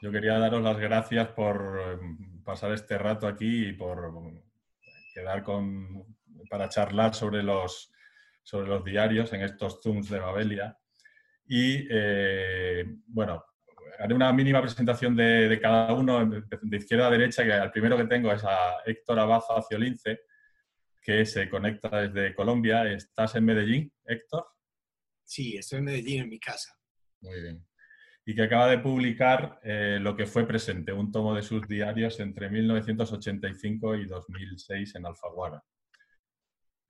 Yo quería daros las gracias por eh, pasar este rato aquí y por quedar con, para charlar sobre los, sobre los diarios en estos Zooms de Babelia. Y eh, bueno, haré una mínima presentación de, cada uno de izquierda a derecha, que el primero que tengo es a Héctor Abaza Ciolince, que se conecta desde Colombia. ¿Estás en Medellín, Héctor? Sí, estoy en Medellín, en mi casa. Muy bien. Y que acaba de publicar eh, Lo que fue presente, un tomo de sus diarios entre 1985 y 2006 en Alfaguara.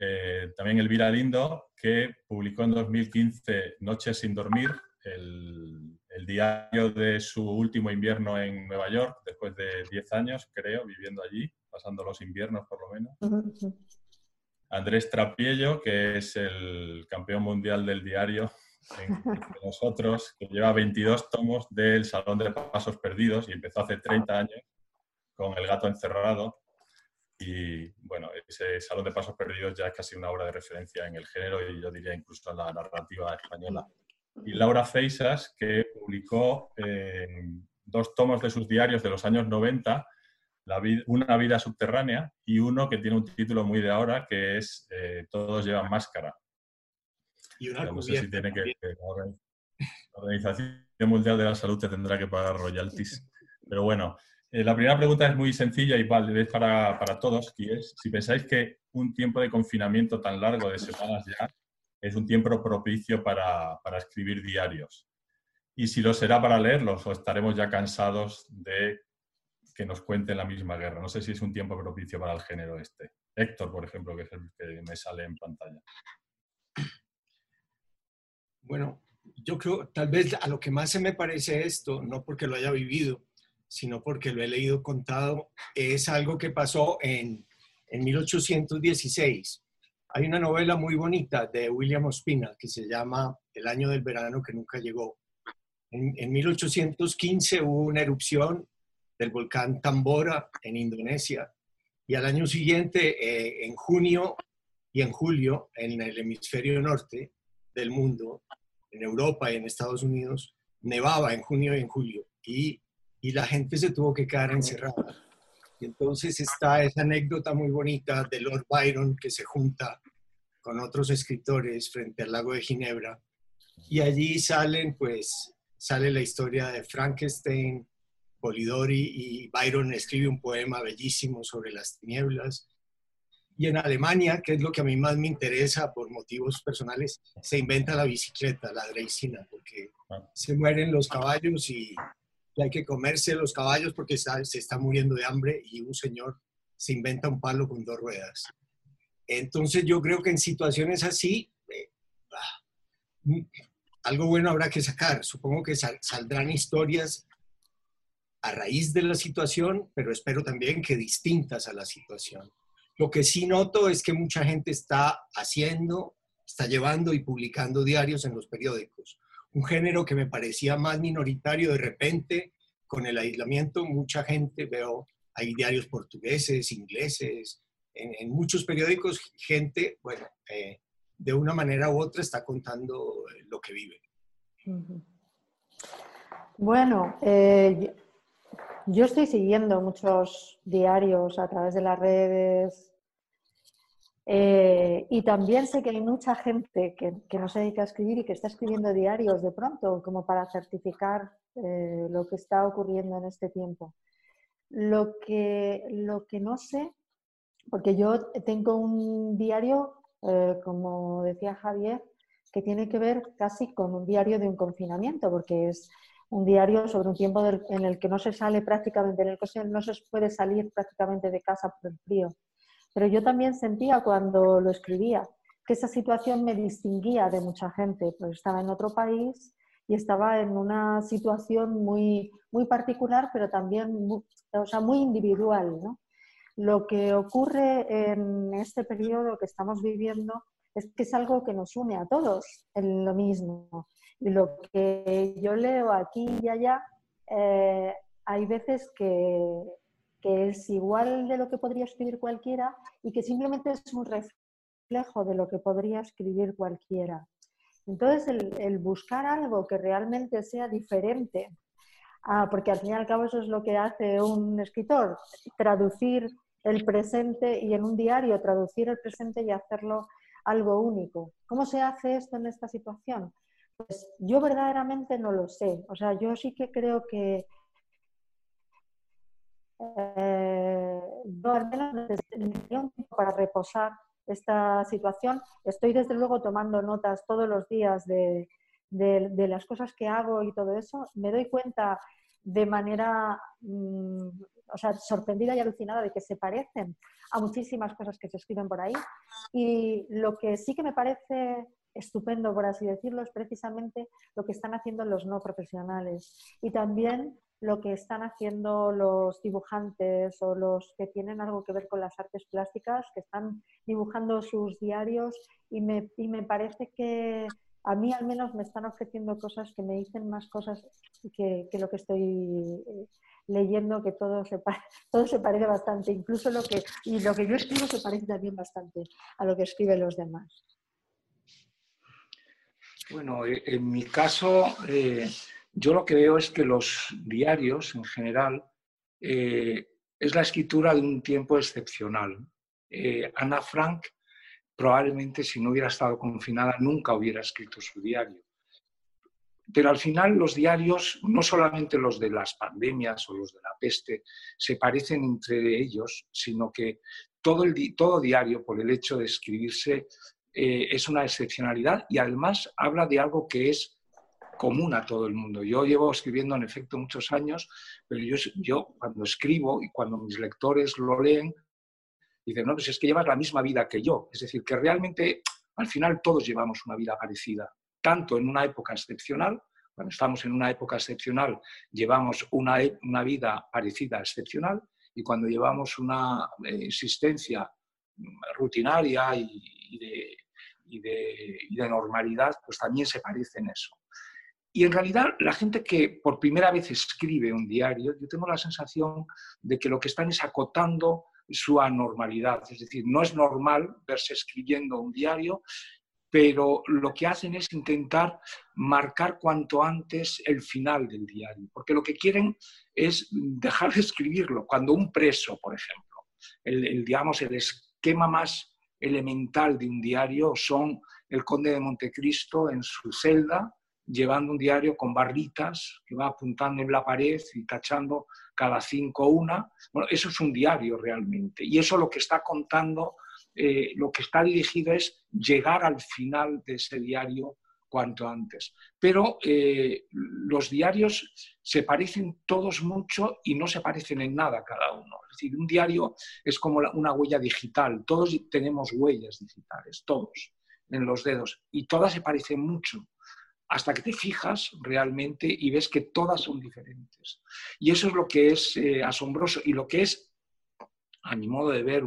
Eh, también Elvira Lindo, que publicó en 2015 Noches sin dormir, el, diario de su último invierno en Nueva York, después de 10 años, creo, viviendo allí, pasando los inviernos por lo menos. Andrés Trapiello, que es el campeón mundial del diario entre nosotros, que lleva 22 tomos del Salón de Pasos Perdidos y empezó hace 30 años con El gato encerrado. Y bueno, ese Salón de Pasos Perdidos ya es casi una obra de referencia en el género y yo diría incluso en la narrativa española. Y Laura Feisas, que publicó eh, dos tomos de sus diarios de los años 90, Una vida subterránea, y uno que tiene un título muy de ahora, que es eh, Todos llevan máscara. Y una no sé si tiene que, la Organización Mundial de la Salud te tendrá que pagar royalties. Pero bueno, eh, la primera pregunta es muy sencilla y vale, es para, para todos, y es si pensáis que un tiempo de confinamiento tan largo de semanas ya es un tiempo propicio para, para escribir diarios. Y si lo será para leerlos o estaremos ya cansados de que nos cuenten la misma guerra. No sé si es un tiempo propicio para el género este. Héctor, por ejemplo, que es el que me sale en pantalla. Bueno, yo creo, tal vez a lo que más se me parece esto, no porque lo haya vivido, sino porque lo he leído contado, es algo que pasó en, en 1816. Hay una novela muy bonita de William Ospina que se llama El año del verano que nunca llegó. En, en 1815 hubo una erupción del volcán Tambora en Indonesia y al año siguiente, eh, en junio y en julio, en el hemisferio norte del mundo, en Europa y en Estados Unidos, nevaba en junio y en julio y, y la gente se tuvo que quedar encerrada. Y entonces está esa anécdota muy bonita de Lord Byron que se junta con otros escritores frente al lago de Ginebra y allí salen pues sale la historia de Frankenstein, Polidori y Byron escribe un poema bellísimo sobre las tinieblas y en Alemania, que es lo que a mí más me interesa por motivos personales, se inventa la bicicleta, la dreisina, porque ah. se mueren los caballos y, hay que comerse los caballos porque se está muriendo de hambre y un señor se inventa un palo con dos ruedas. Entonces yo creo que en situaciones así, eh, ah, algo bueno habrá que sacar. Supongo que saldrán historias a raíz de la situación, pero espero también que distintas a la situación. Lo que sí noto es que mucha gente está haciendo, está llevando y publicando diarios en los periódicos. Un género que me parecía más minoritario de repente, con el aislamiento, mucha gente, veo, hay diarios portugueses, ingleses, en, muchos periódicos, gente, bueno, eh, de una manera u otra está contando lo que vive. Bueno, eh, yo estoy siguiendo muchos diarios a través de las redes, eh, y también sé que hay mucha gente que, no se dedica a escribir y que está escribiendo diarios de pronto, como para certificar eh, lo que está ocurriendo en este tiempo. Lo que, lo que no sé, porque yo tengo un diario, eh, como decía Javier, que tiene que ver casi con un diario de un confinamiento, porque es un diario sobre un tiempo en el que no se sale prácticamente, en el que no se puede salir prácticamente de casa por el frío pero yo también sentía cuando lo escribía que esa situación me distinguía de mucha gente, pues estaba en otro país y estaba en una situación muy, muy particular, pero también muy, o sea, muy individual. ¿no? Lo que ocurre en este periodo que estamos viviendo es que es algo que nos une a todos en lo mismo. Y lo que yo leo aquí y allá, eh, hay veces que, que es igual de lo que podría escribir cualquiera y que simplemente es un reflejo de lo que podría escribir cualquiera. Entonces, el, buscar algo que realmente sea diferente Ah, porque al fin y al cabo eso es lo que hace un escritor, traducir el presente y en un diario traducir el presente y hacerlo algo único. ¿Cómo se hace esto en esta situación? Pues yo verdaderamente no lo sé. O sea, yo sí que creo que eh, un tiempo para reposar esta situación. Estoy desde luego tomando notas todos los días de, de, las cosas que hago y todo eso. Me doy cuenta de manera mm, o sea, sorprendida y alucinada de que se parecen a muchísimas cosas que se escriben por ahí. Y lo que sí que me parece estupendo, por así decirlo, es precisamente lo que están haciendo los no profesionales. Y también lo que están haciendo los dibujantes o los que tienen algo que ver con las artes plásticas, que están dibujando sus diarios y me, y me parece que a mí al menos me están ofreciendo cosas que me dicen más cosas que, que lo que estoy eh, leyendo, que todo se, todo se parece bastante, incluso lo que, y lo que yo escribo se parece también bastante a lo que escriben los demás. Bueno, eh, en mi caso, eh, yo lo que veo es que los diarios en general es la escritura de un tiempo excepcional. Ana Frank probablemente si no hubiera estado confinada nunca hubiera escrito su diario. Pero al final los diarios, no solamente los de las pandemias o los de la peste, se parecen entre ellos, sino que todo, el, todo diario, por el hecho de escribirse, eh, es una excepcionalidad y además habla de algo que es común a todo el mundo. Yo llevo escribiendo en efecto muchos años, pero yo, cuando escribo y cuando mis lectores lo leen, dicen, no, pues es que llevas la misma vida que yo. Es decir, que realmente al final todos llevamos una vida parecida, tanto en una época excepcional, cuando estamos en una época excepcional, llevamos una, una vida parecida excepcional, y cuando llevamos una eh, existencia rutinaria y, de, y, de, y de normalidad, pues también se parece en eso. Y en realidad la gente que por primera vez escribe un diario, yo tengo la sensación de que lo que están es acotando su anormalidad. Es decir, no es normal verse escribiendo un diario, pero lo que hacen es intentar marcar cuanto antes el final del diario, porque lo que quieren es dejar de escribirlo. Cuando un preso, por ejemplo, el, digamos, el esquema más elemental de un diario son el conde de Montecristo en su celda, llevando un diario con barritas que va apuntando en la pared y tachando cada cinco una. Bueno, eso es un diario realmente. Y eso lo que está contando, eh, lo que está dirigido es llegar al final de ese diario cuanto antes. Pero eh, los diarios se parecen todos mucho y no se parecen en nada cada uno. Es decir, un diario es como una huella digital. Todos tenemos huellas digitales, todos, en los dedos. Y todas se parecen mucho hasta que te fijas realmente y ves que todas son diferentes. Y eso es lo que es eh, asombroso y lo que es, a mi modo de ver,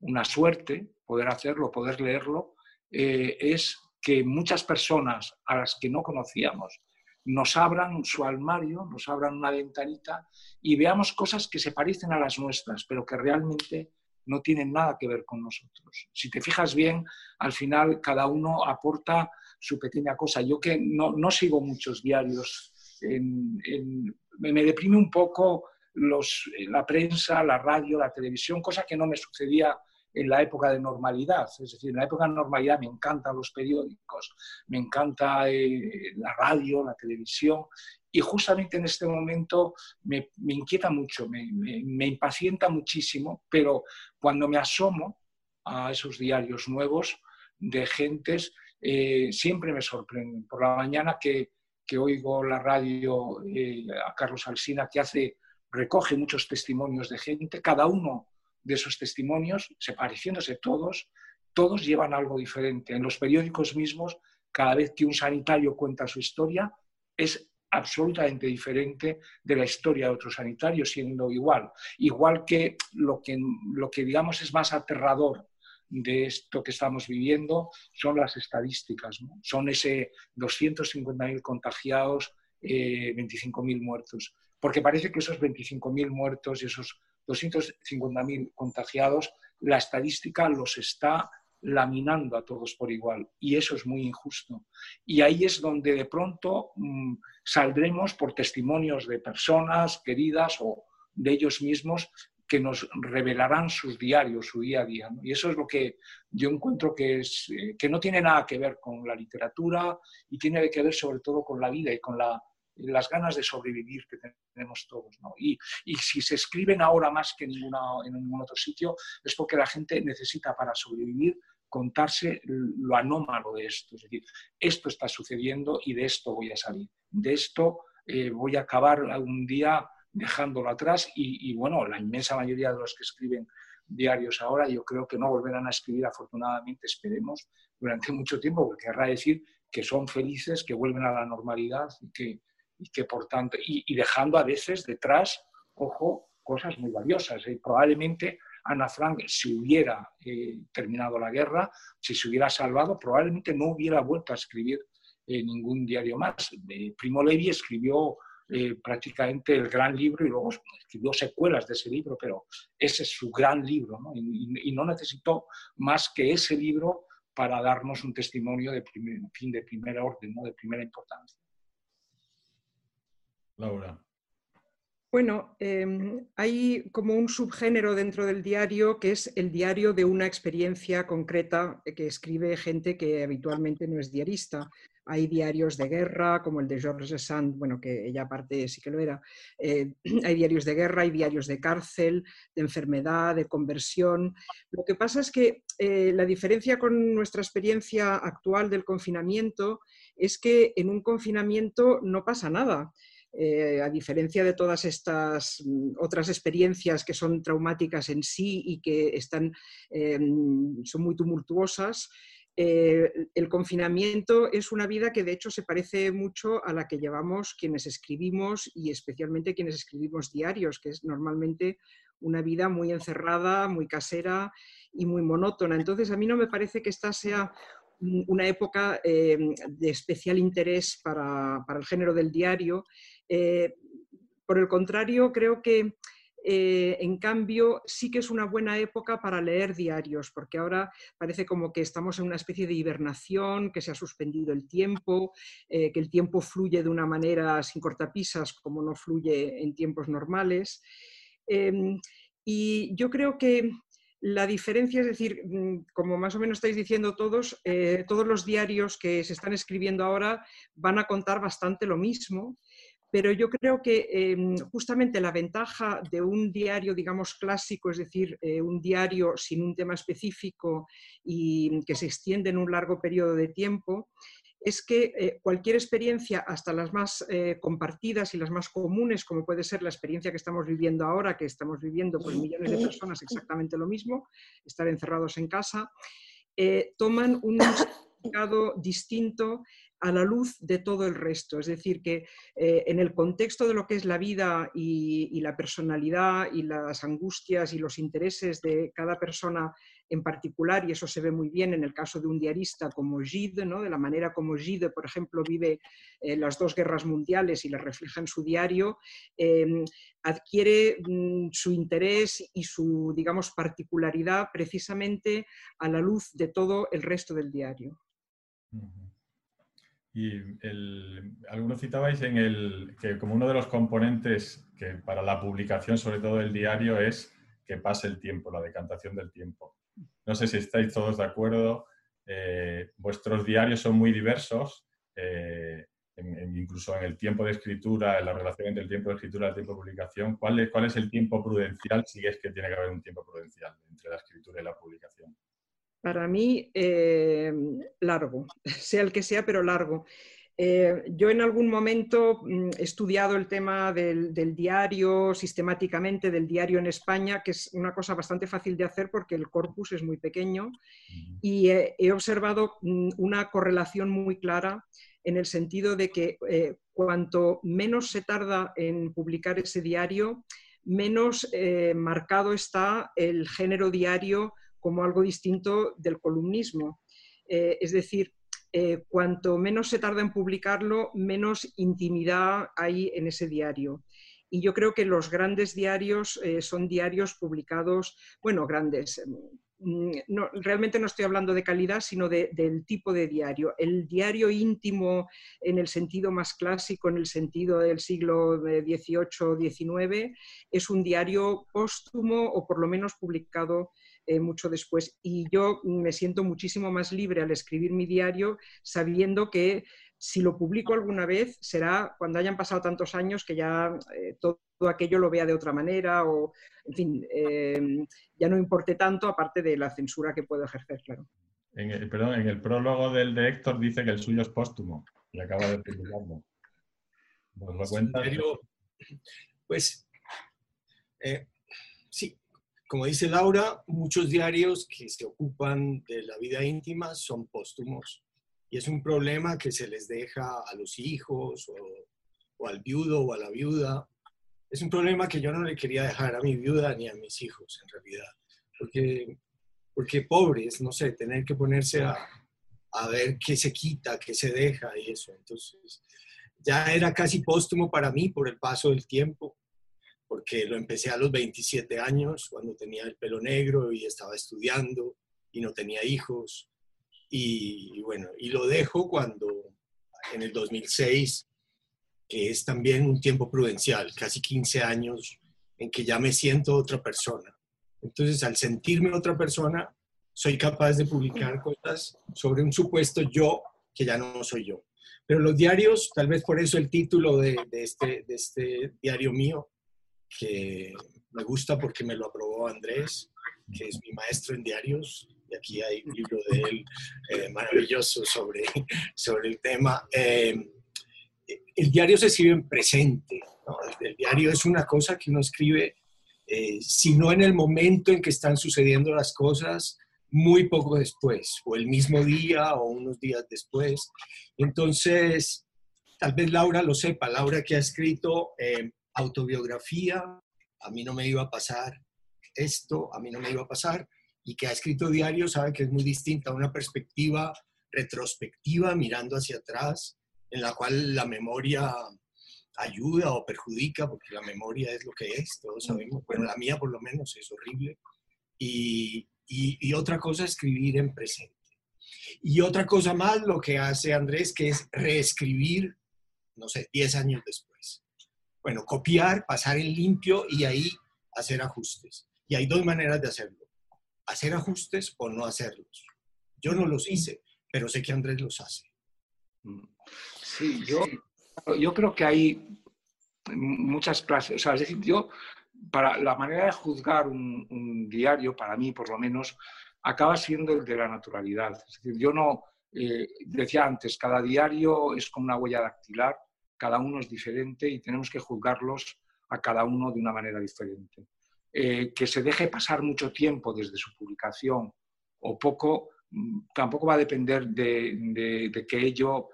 una suerte poder hacerlo, poder leerlo, eh, es que muchas personas a las que no conocíamos nos abran su armario, nos abran una ventanita y veamos cosas que se parecen a las nuestras, pero que realmente no tienen nada que ver con nosotros. Si te fijas bien, al final cada uno aporta su pequeña cosa. Yo que no, no sigo muchos diarios, me deprime un poco la prensa, la radio, la televisión, cosa que no me sucedía en la época de normalidad. Es decir, en la época de normalidad me encantan los periódicos, me encanta eh, la radio, la televisión, y justamente en este momento me, me inquieta mucho, me, me, impacienta muchísimo, pero cuando me asomo a esos diarios nuevos de gentes, eh, siempre me sorprenden. Por la mañana que, que oigo la radio eh, a Carlos Alsina, que hace, recoge muchos testimonios de gente, cada uno de esos testimonios, se pareciéndose todos, todos llevan algo diferente. En los periódicos mismos, cada vez que un sanitario cuenta su historia, es absolutamente diferente de la historia de otro sanitario, siendo igual. Igual que lo que, lo que digamos es más aterrador de esto que estamos viviendo son las estadísticas. Son ese 250.000 contagiados, 25.000 eh, muertos. Porque parece que esos 25.000 muertos y esos 250.000 contagiados, la estadística los está laminando a todos por igual y eso es muy injusto. Y ahí es donde de pronto mm, saldremos por testimonios de personas queridas o de ellos mismos que nos revelarán sus diarios, su día a día. Y eso es lo que yo encuentro que, es, eh, que no tiene nada que ver con la literatura y tiene que ver sobre todo con la vida y con la, las ganas de sobrevivir que tenemos todos. Y, y, si se escriben ahora más que ninguna, en ningún otro sitio, es porque la gente necesita para sobrevivir contarse lo anómalo de esto. Es decir, esto está sucediendo y de esto voy a salir. De esto eh, voy a acabar algún día dejándolo atrás y, bueno, la inmensa mayoría de los que escriben diarios ahora yo creo que no volverán a escribir afortunadamente, esperemos, durante mucho tiempo, porque querrá decir que son felices, que vuelven a la normalidad y que, y que por tanto, y, dejando a veces detrás, ojo, cosas muy valiosas. ¿eh? Probablemente Ana Frank, si hubiera eh, terminado la guerra, si se hubiera salvado, probablemente no hubiera vuelto a escribir eh, ningún diario más. Primo Levi escribió prácticamente el gran libro y luego escribió secuelas de ese libro, pero ese es su gran libro Y, no necesitó más que ese libro para darnos un testimonio de, fin, de primer orden, ¿no? de primera importancia. Laura. Bueno, em, hay como un subgénero dentro del diario que es el diario de una experiencia concreta que escribe gente que habitualmente no es diarista. Hay diarios de guerra, como el de Georges Sand, bueno, que ella aparte sí que lo era. Eh, hay diarios de guerra, hay diarios de cárcel, de enfermedad, de conversión. Lo que pasa es que eh, la diferencia con nuestra experiencia actual del confinamiento es que en un confinamiento no pasa nada. Eh, a diferencia de todas estas mm, otras experiencias que son traumáticas en sí y que están, em, son muy tumultuosas, eh, el confinamiento es una vida que de hecho se parece mucho a la que llevamos quienes escribimos y especialmente quienes escribimos diarios, que es normalmente una vida muy encerrada, muy casera y muy monótona. Entonces a mí no me parece que esta sea una época em, de especial interés para, para, el género del diario eh, por el contrario, creo que eh, en cambio, sí que es una buena época para leer diarios, porque ahora parece como que estamos en una especie de hibernación, que se ha suspendido el tiempo, eh, que el tiempo fluye de una manera sin cortapisas como no fluye en tiempos normales. Em, y yo creo que la diferencia, es decir, mm, como más o menos estáis diciendo todos, todos los diarios que se están escribiendo ahora van a contar bastante lo mismo pero yo creo que em, justamente la ventaja de un diario, digamos, clásico, es decir, eh, un diario sin un tema específico y que se extiende en un largo periodo de tiempo, es que eh, cualquier experiencia, hasta las más eh, compartidas y las más comunes, como puede ser la experiencia que estamos viviendo ahora, que estamos viviendo con millones de personas exactamente lo mismo, estar encerrados en casa, toman un significado distinto a la luz de todo el resto. Es decir, que eh, en el contexto de lo que es la vida y, la personalidad y las angustias y los intereses de cada persona en particular, y eso se ve muy bien en el caso de un diarista como Gide, ¿no? de la manera como Gide, por ejemplo, vive eh, las dos guerras mundiales y las refleja en su diario, em, adquiere mm, su interés y su, digamos, particularidad precisamente a la luz de todo el resto del diario. Y algunos citabais en el, que como uno de los componentes que para la publicación, sobre todo del diario, es que pase el tiempo, la decantación del tiempo. No sé si estáis todos de acuerdo. Eh, vuestros diarios son muy diversos, eh, incluso en el tiempo de escritura, en la relación entre el tiempo de escritura y el tiempo de publicación. ¿Cuál es, ¿Cuál es el tiempo prudencial, si es que tiene que haber un tiempo prudencial entre la escritura y la publicación? Para mí, eh, largo, sea el que sea, pero largo. Eh, yo en algún momento mm, he estudiado el tema del, diario sistemáticamente, del diario en España, que es una cosa bastante fácil de hacer porque el corpus es muy pequeño y he observado mm, una correlación muy clara en el sentido de que eh, cuanto menos se tarda en publicar ese diario, menos marcado está el género diario como algo distinto del columnismo. Eh, es decir, eh, cuanto menos se tarda en publicarlo, menos intimidad hay en ese diario. Y yo creo que los grandes diarios eh, son diarios publicados, bueno, grandes, mm, no, realmente no estoy hablando de calidad, sino del tipo de diario. El diario íntimo en el sentido más clásico, en el sentido del siglo XVIII-XIX, es un diario póstumo o por lo menos publicado eh, mucho después. Y yo me siento muchísimo más libre al escribir mi diario sabiendo que si lo publico alguna vez será cuando hayan pasado tantos años que ya eh, todo, aquello lo vea de otra manera o, en fin, eh, ya no importe tanto aparte de la censura que puedo ejercer, claro. En el, perdón, en el prólogo del de Héctor dice que el suyo es póstumo y acaba de publicarlo. ¿Nos lo cuentas? Pues, sí, como dice Laura, muchos diarios que se ocupan de la vida íntima son póstumos y es un problema que se les deja a los hijos o, al viudo o a la viuda. Es un problema que yo no le quería dejar a mi viuda ni a mis hijos, en realidad, porque, porque pobres, no sé, tener que ponerse a, a ver qué se quita, qué se deja y eso. Entonces, ya era casi póstumo para mí por el paso del tiempo porque lo empecé a los 27 años, cuando tenía el pelo negro y estaba estudiando y no tenía hijos. Y, bueno, y lo dejo cuando en el 2006, que es también un tiempo prudencial, casi 15 años en que ya me siento otra persona. Entonces, al sentirme otra persona, soy capaz de publicar cosas sobre un supuesto yo que ya no soy yo. Pero los diarios, tal vez por eso el título de, de, este, de este diario mío, que me gusta porque me lo aprobó Andrés, que es mi maestro en diarios, y aquí hay un libro de él eh, maravilloso sobre, sobre el tema. Eh, el diario se escribe en presente, el, diario es una cosa que uno escribe, eh, si no en el momento en que están sucediendo las cosas, muy poco después, o el mismo día o unos días después. Entonces, tal vez Laura lo sepa, Laura que ha escrito autobiografía, a mí no me iba a pasar esto, a mí no me iba a pasar, y que ha escrito diario sabe que es muy distinta, una perspectiva retrospectiva mirando hacia atrás, en la cual la memoria ayuda o perjudica, porque la memoria es lo que es, todos sabemos, bueno, la mía por lo menos es horrible, y, y, y otra cosa escribir en presente. Y otra cosa más lo que hace Andrés, que es reescribir, no sé, 10 años después. Bueno, copiar, pasar en limpio y ahí hacer ajustes. Y hay dos maneras de hacerlo. Hacer ajustes o no hacerlos. Yo no los hice, pero sé que Andrés los hace. Sí, yo, yo creo que hay muchas clases. O sea, es decir, yo, para la manera de juzgar un, diario, para mí por lo menos, acaba siendo el de la naturalidad. Es decir, yo no, eh, decía antes, cada diario es como una huella dactilar cada uno es diferente y tenemos que juzgarlos a cada uno de una manera diferente. Eh, que se deje pasar mucho tiempo desde su publicación o poco, mm, tampoco va a depender de, que ello,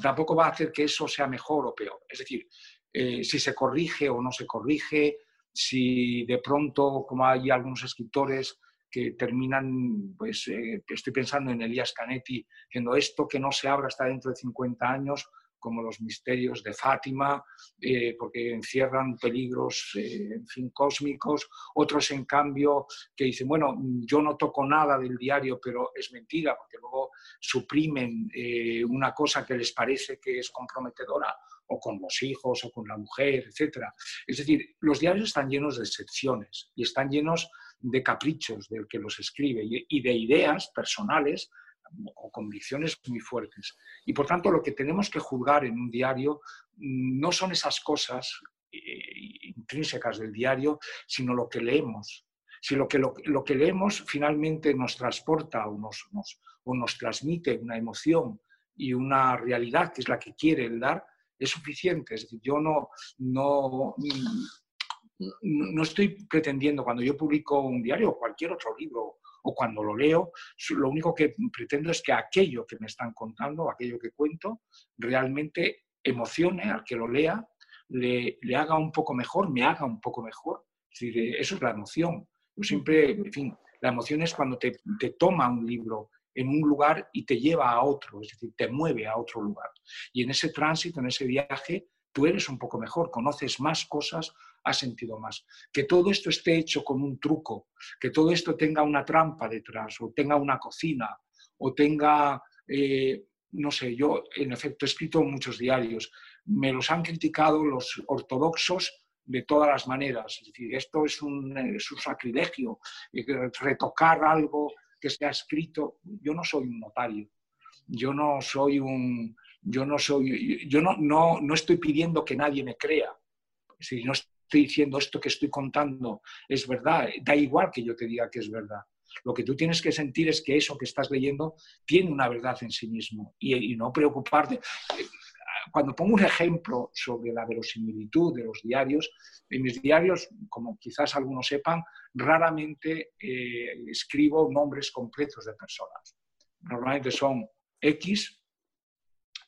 tampoco va a hacer que eso sea mejor o peor. Es decir, eh, si se corrige o no se corrige, si de pronto, como hay algunos escritores que terminan, pues eh, estoy pensando en Elías Canetti, diciendo esto que no se abra hasta dentro de 50 años, como los misterios de Fátima, eh, porque encierran peligros, eh, en fin, cósmicos. Otros, en cambio, que dicen, bueno, yo no toco nada del diario, pero es mentira, porque luego suprimen eh, una cosa que les parece que es comprometedora, o con los hijos, o con la mujer, etc. Es decir, los diarios están llenos de excepciones y están llenos de caprichos del que los escribe y de ideas personales o convicciones muy fuertes. Y por tanto, lo que tenemos que juzgar en un diario mm, no son esas cosas eh, intrínsecas del diario, sino lo que leemos. Si lo que, lo, que leemos finalmente nos transporta o nos, o nos transmite una emoción y una realidad que es la que quiere el dar, es suficiente. Es decir, yo no, no, no estoy pretendiendo, cuando yo publico un diario o cualquier otro libro o cuando lo leo, lo único que pretendo es que aquello que me están contando, aquello que cuento, realmente emocione al que lo lea, le, haga un poco mejor, me haga un poco mejor. Es decir, eso es la emoción. Yo siempre, en fin, la emoción es cuando te, te toma un libro en un lugar y te lleva a otro, es decir, te mueve a otro lugar. Y en ese tránsito, en ese viaje, tú eres un poco mejor, conoces más cosas ha sentido más. Que todo esto esté hecho con un truco, que todo esto tenga una trampa detrás, o tenga una cocina, o tenga, eh, no sé, yo en efecto he escrito muchos diarios, me los han criticado los ortodoxos de todas las maneras. Es decir, esto es un, es un sacrilegio, retocar algo que se ha escrito. Yo no soy un notario, yo no soy un, yo no soy, yo no, no, no estoy pidiendo que nadie me crea. Decir, no diciendo esto que estoy contando es verdad, da igual que yo te diga que es verdad. Lo que tú tienes que sentir es que eso que estás leyendo tiene una verdad en sí mismo y, y no preocuparte cuando pongo un ejemplo sobre la verosimilitud de los diarios, en mis diarios, como quizás algunos sepan, raramente eh, escribo nombres completos de personas. Normalmente son X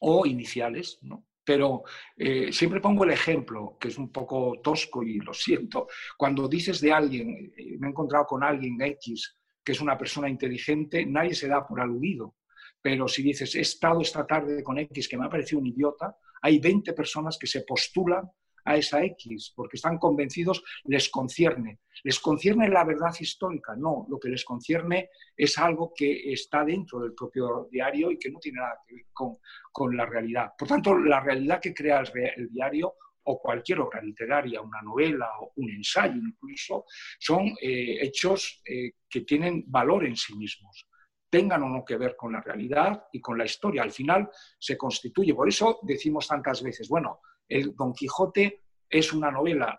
o iniciales, ¿no? Pero eh, siempre pongo el ejemplo, que es un poco tosco y lo siento. Cuando dices de alguien, eh, me he encontrado con alguien X que es una persona inteligente, nadie se da por aludido pero si dices, he estado esta tarde con X que me ha parecido un idiota, hay 20 personas que se postulan a esa X porque están convencidos, les concierne. ¿Les concierne la verdad histórica? No, lo que les concierne es algo que está dentro del propio diario y que no tiene nada que ver con, la realidad. Por tanto, la realidad que crea el, diario o cualquier obra literaria, una novela o un ensayo incluso, son eh, hechos eh, que tienen valor en sí mismos tengan o no que ver con la realidad y con la historia. Al final se constituye. Por eso decimos tantas veces, bueno, el Don Quijote es una novela,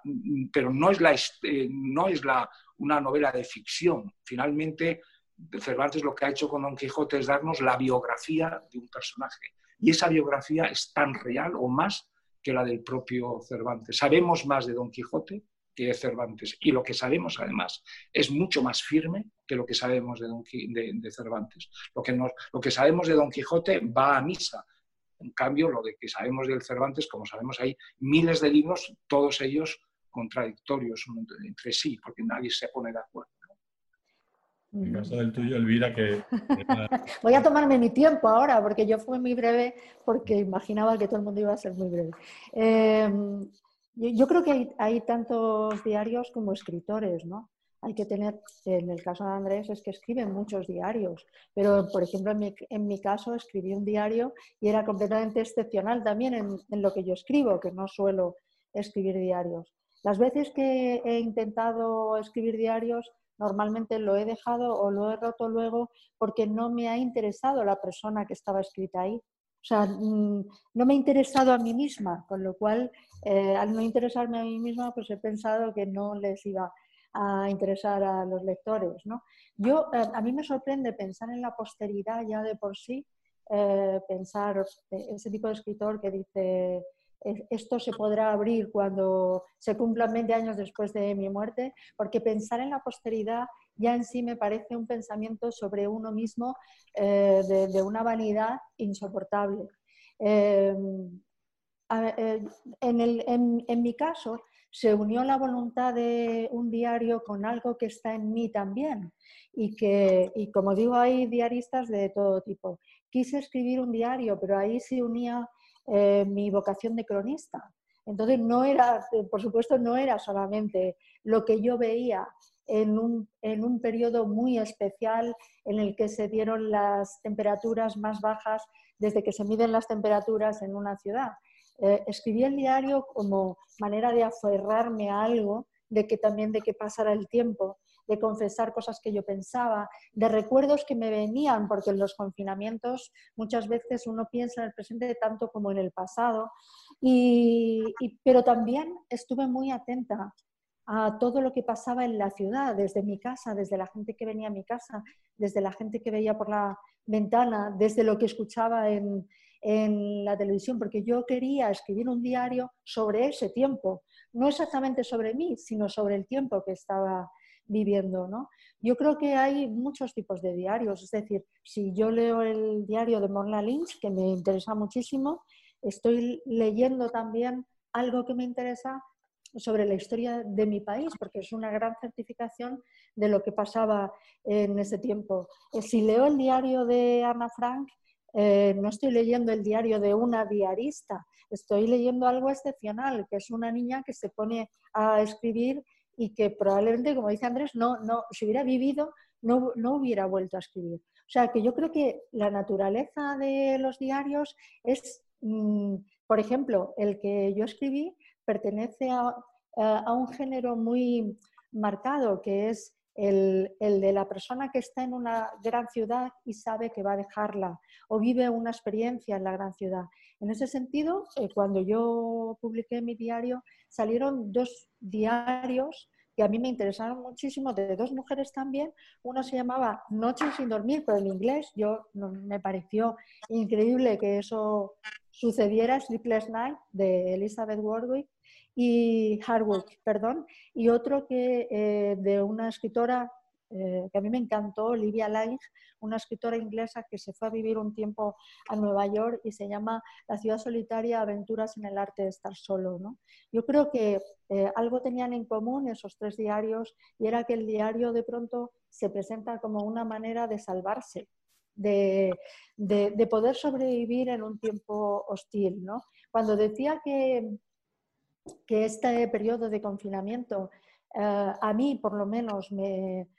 pero no es, la, eh, no es la, una novela de ficción. Finalmente, Cervantes lo que ha hecho con Don Quijote es darnos la biografía de un personaje. Y esa biografía es tan real o más que la del propio Cervantes. Sabemos más de Don Quijote que de Cervantes. Y lo que sabemos, además, es mucho más firme que lo que sabemos de, Don, de, Cervantes. Lo que, lo que sabemos de Don Quijote va a misa. En cambio, lo de que sabemos del Cervantes, como sabemos, hay miles de libros, todos ellos contradictorios entre sí, porque nadie se pone de acuerdo. En el caso del tuyo, Elvira, que... Voy a tomarme mi tiempo ahora, porque yo fui muy breve, porque imaginaba que todo el mundo iba a ser muy breve. Eh, yo, creo que hay, tantos diarios como escritores, ¿no? Hay que tener, en el caso de Andrés, es que escriben muchos diarios, pero por ejemplo, en mi, caso escribí un diario y era completamente excepcional también en, lo que yo escribo, que no suelo escribir diarios. Las veces que he intentado escribir diarios, normalmente lo he dejado o lo he roto luego porque no me ha interesado la persona que estaba escrita ahí. O sea, mm, no me he interesado a mí misma, con lo cual, eh, al no interesarme a mí misma, pues he pensado que no les iba a interesar a los lectores. ¿no? Yo, eh, a mí me sorprende pensar en la posteridad ya de por sí, eh, pensar ese tipo de escritor que dice, esto se podrá abrir cuando se cumplan 20 años después de mi muerte, porque pensar en la posteridad ya en sí me parece un pensamiento sobre uno mismo eh, de, una vanidad insoportable. Eh, eh, en, mi caso, se unió la voluntad de un diario con algo que está en mí también. Y que, y como digo, hay diaristas de todo tipo. Quise escribir un diario, pero ahí se unía mi vocación de cronista. Entonces, no era, por supuesto, no era solamente lo que yo veía en un, en un periodo muy especial en el que se dieron las temperaturas más bajas desde que se miden las temperaturas en una ciudad. Eh, escribí el diario como manera de aferrarme a algo, de que también de que pasara el tiempo, de confesar cosas que yo pensaba, de recuerdos que me venían, porque en los confinamientos muchas veces uno piensa en el presente tanto como en el pasado, y, pero también estuve muy atenta a todo lo que pasaba en la ciudad, desde mi casa, desde la gente que venía a mi casa, desde la gente que veía por la ventana, desde lo que escuchaba en, la televisión, porque yo quería escribir un diario sobre ese tiempo, no exactamente sobre mí, sino sobre el tiempo que estaba viviendo. ¿no? Yo creo que hay muchos tipos de diarios, es decir, si yo leo el diario de Morna Lynch, que me interesa muchísimo, estoy leyendo también algo que me interesa sobre la historia de mi país, porque es una gran certificación de lo que pasaba en ese tiempo. Eh, si leo el diario de Ana Frank, eh, no estoy leyendo el diario de una diarista, estoy leyendo algo excepcional, que es una niña que se pone a escribir y que probablemente, como dice Andrés, no, no, si hubiera vivido, no, no hubiera vuelto a escribir. O sea, que yo creo que la naturaleza de los diarios es, mm, por ejemplo, el que yo escribí pertenece a, a un género muy marcado, que es el, de la persona que está en una gran ciudad y sabe que va a dejarla o vive una experiencia en la gran ciudad. En ese sentido, eh, cuando yo publiqué mi diario, salieron dos diarios que a mí me interesaron muchísimo, de dos mujeres también. Uno se llamaba Noches sin dormir, pero en inglés yo me pareció increíble que eso sucediera, Sleepless Night, de Elizabeth Warwick, y Hardwick, perdón, y otro que eh, de una escritora eh, que a mí me encantó, Olivia Lange, una escritora inglesa que se fue a vivir un tiempo a Nueva York y se llama La ciudad solitaria, aventuras en el arte de estar solo. ¿no? Yo creo que eh, algo tenían en común esos tres diarios y era que el diario de pronto se presenta como una manera de salvarse, de, de, de poder sobrevivir en un tiempo hostil. ¿no? Cuando decía que que este periodo de confinamiento eh, a mí por lo menos me,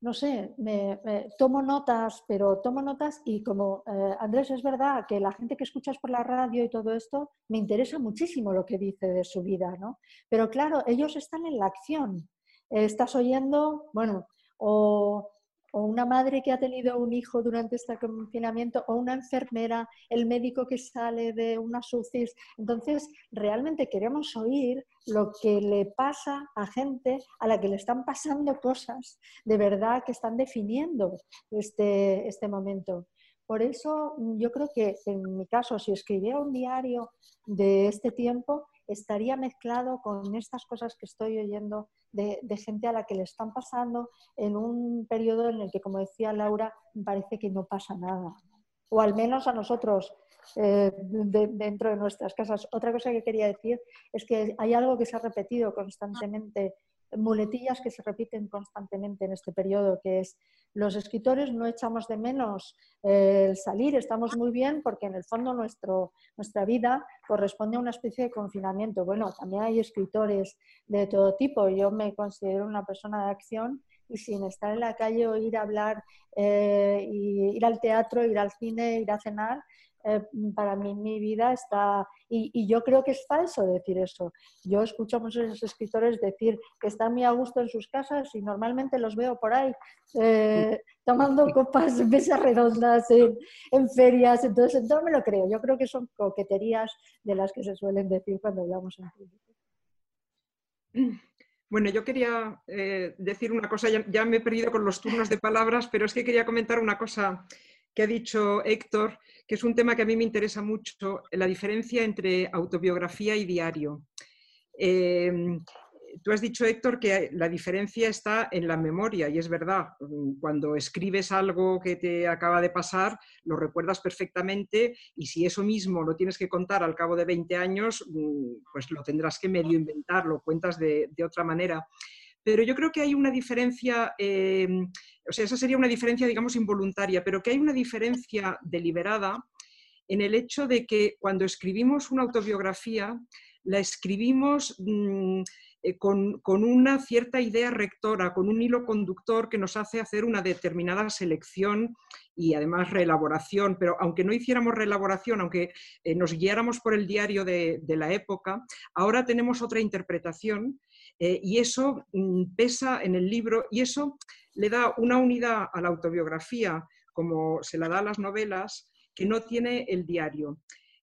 no sé, me, tomo notas, pero tomo notas y como eh, Andrés es verdad que la gente que escuchas por la radio y todo esto, me interesa muchísimo lo que dice de su vida, ¿no? Pero claro, ellos están en la acción. estás oyendo, bueno, o o una madre que ha tenido un hijo durante este confinamiento, o una enfermera, el médico que sale de una SUCIS. Entonces, realmente queremos oír lo que le pasa a gente a la que le están pasando cosas de verdad que están definiendo este, este momento. Por eso yo creo que en mi caso, si escribiera un diario de este tiempo, estaría mezclado con estas cosas que estoy oyendo de, gente a la que le están pasando en un periodo en el que, como decía Laura, parece que no pasa nada. O al menos a nosotros eh, dentro de nuestras casas. Otra cosa que quería decir es que hay algo que se ha repetido constantemente muletillas que se repiten constantemente en este periodo, que es los escritores no echamos de menos eh, el salir, estamos muy bien porque en el fondo nuestro, nuestra vida corresponde a una especie de confinamiento. Bueno, también hay escritores de todo tipo, yo me considero una persona de acción y sin estar en la calle o ir a hablar, eh, ir al teatro, ir al cine, ir a cenar, eh, para mí mi vida está, y, yo creo que es falso decir eso. Yo escucho a muchos escritores decir que están muy a gusto en sus casas y normalmente los veo por ahí eh, tomando copas, mesas redondas en, en, ferias, entonces no me lo creo. Yo creo que son coqueterías de las que se suelen decir cuando hablamos en público. Bueno, yo quería eh, decir una cosa, ya, ya, me he perdido con los turnos de palabras, pero es que quería comentar una cosa que ha dicho Héctor, que es un tema que a mí me interesa mucho, la diferencia entre autobiografía y diario. Em, tú has dicho, Héctor, que la diferencia está en la memoria, y es verdad. Cuando escribes algo que te acaba de pasar, lo recuerdas perfectamente, y si eso mismo lo tienes que contar al cabo de 20 años, mm, pues lo tendrás que medio inventar, lo cuentas de otra manera pero yo creo que hay una diferencia, eh, o sea, esa sería una diferencia, digamos, involuntaria, pero que hay una diferencia deliberada en el hecho de que cuando escribimos una autobiografía, la escribimos mm, eh, con, una cierta idea rectora, con un hilo conductor que nos hace hacer una determinada selección y además reelaboración, pero aunque no hiciéramos reelaboración, aunque eh, nos guiáramos por el diario de la época, ahora tenemos otra interpretación eh, y eso mm, pesa en el libro y eso le da una unidad a la autobiografía, como se la da a las novelas, que no tiene el diario.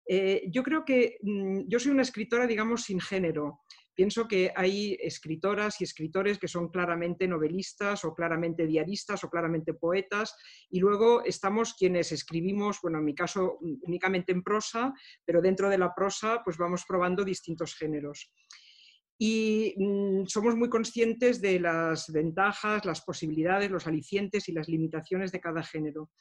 Eh, yo creo que mm, yo soy una escritora, digamos, sin género. Pienso que hay escritoras y escritores que son claramente novelistas o claramente diaristas o claramente poetas y luego estamos quienes escribimos, bueno, en mi caso únicamente en prosa, pero dentro de la prosa pues vamos probando distintos géneros y mm, somos muy conscientes de las ventajas, las posibilidades, los alicientes y las limitaciones de cada género.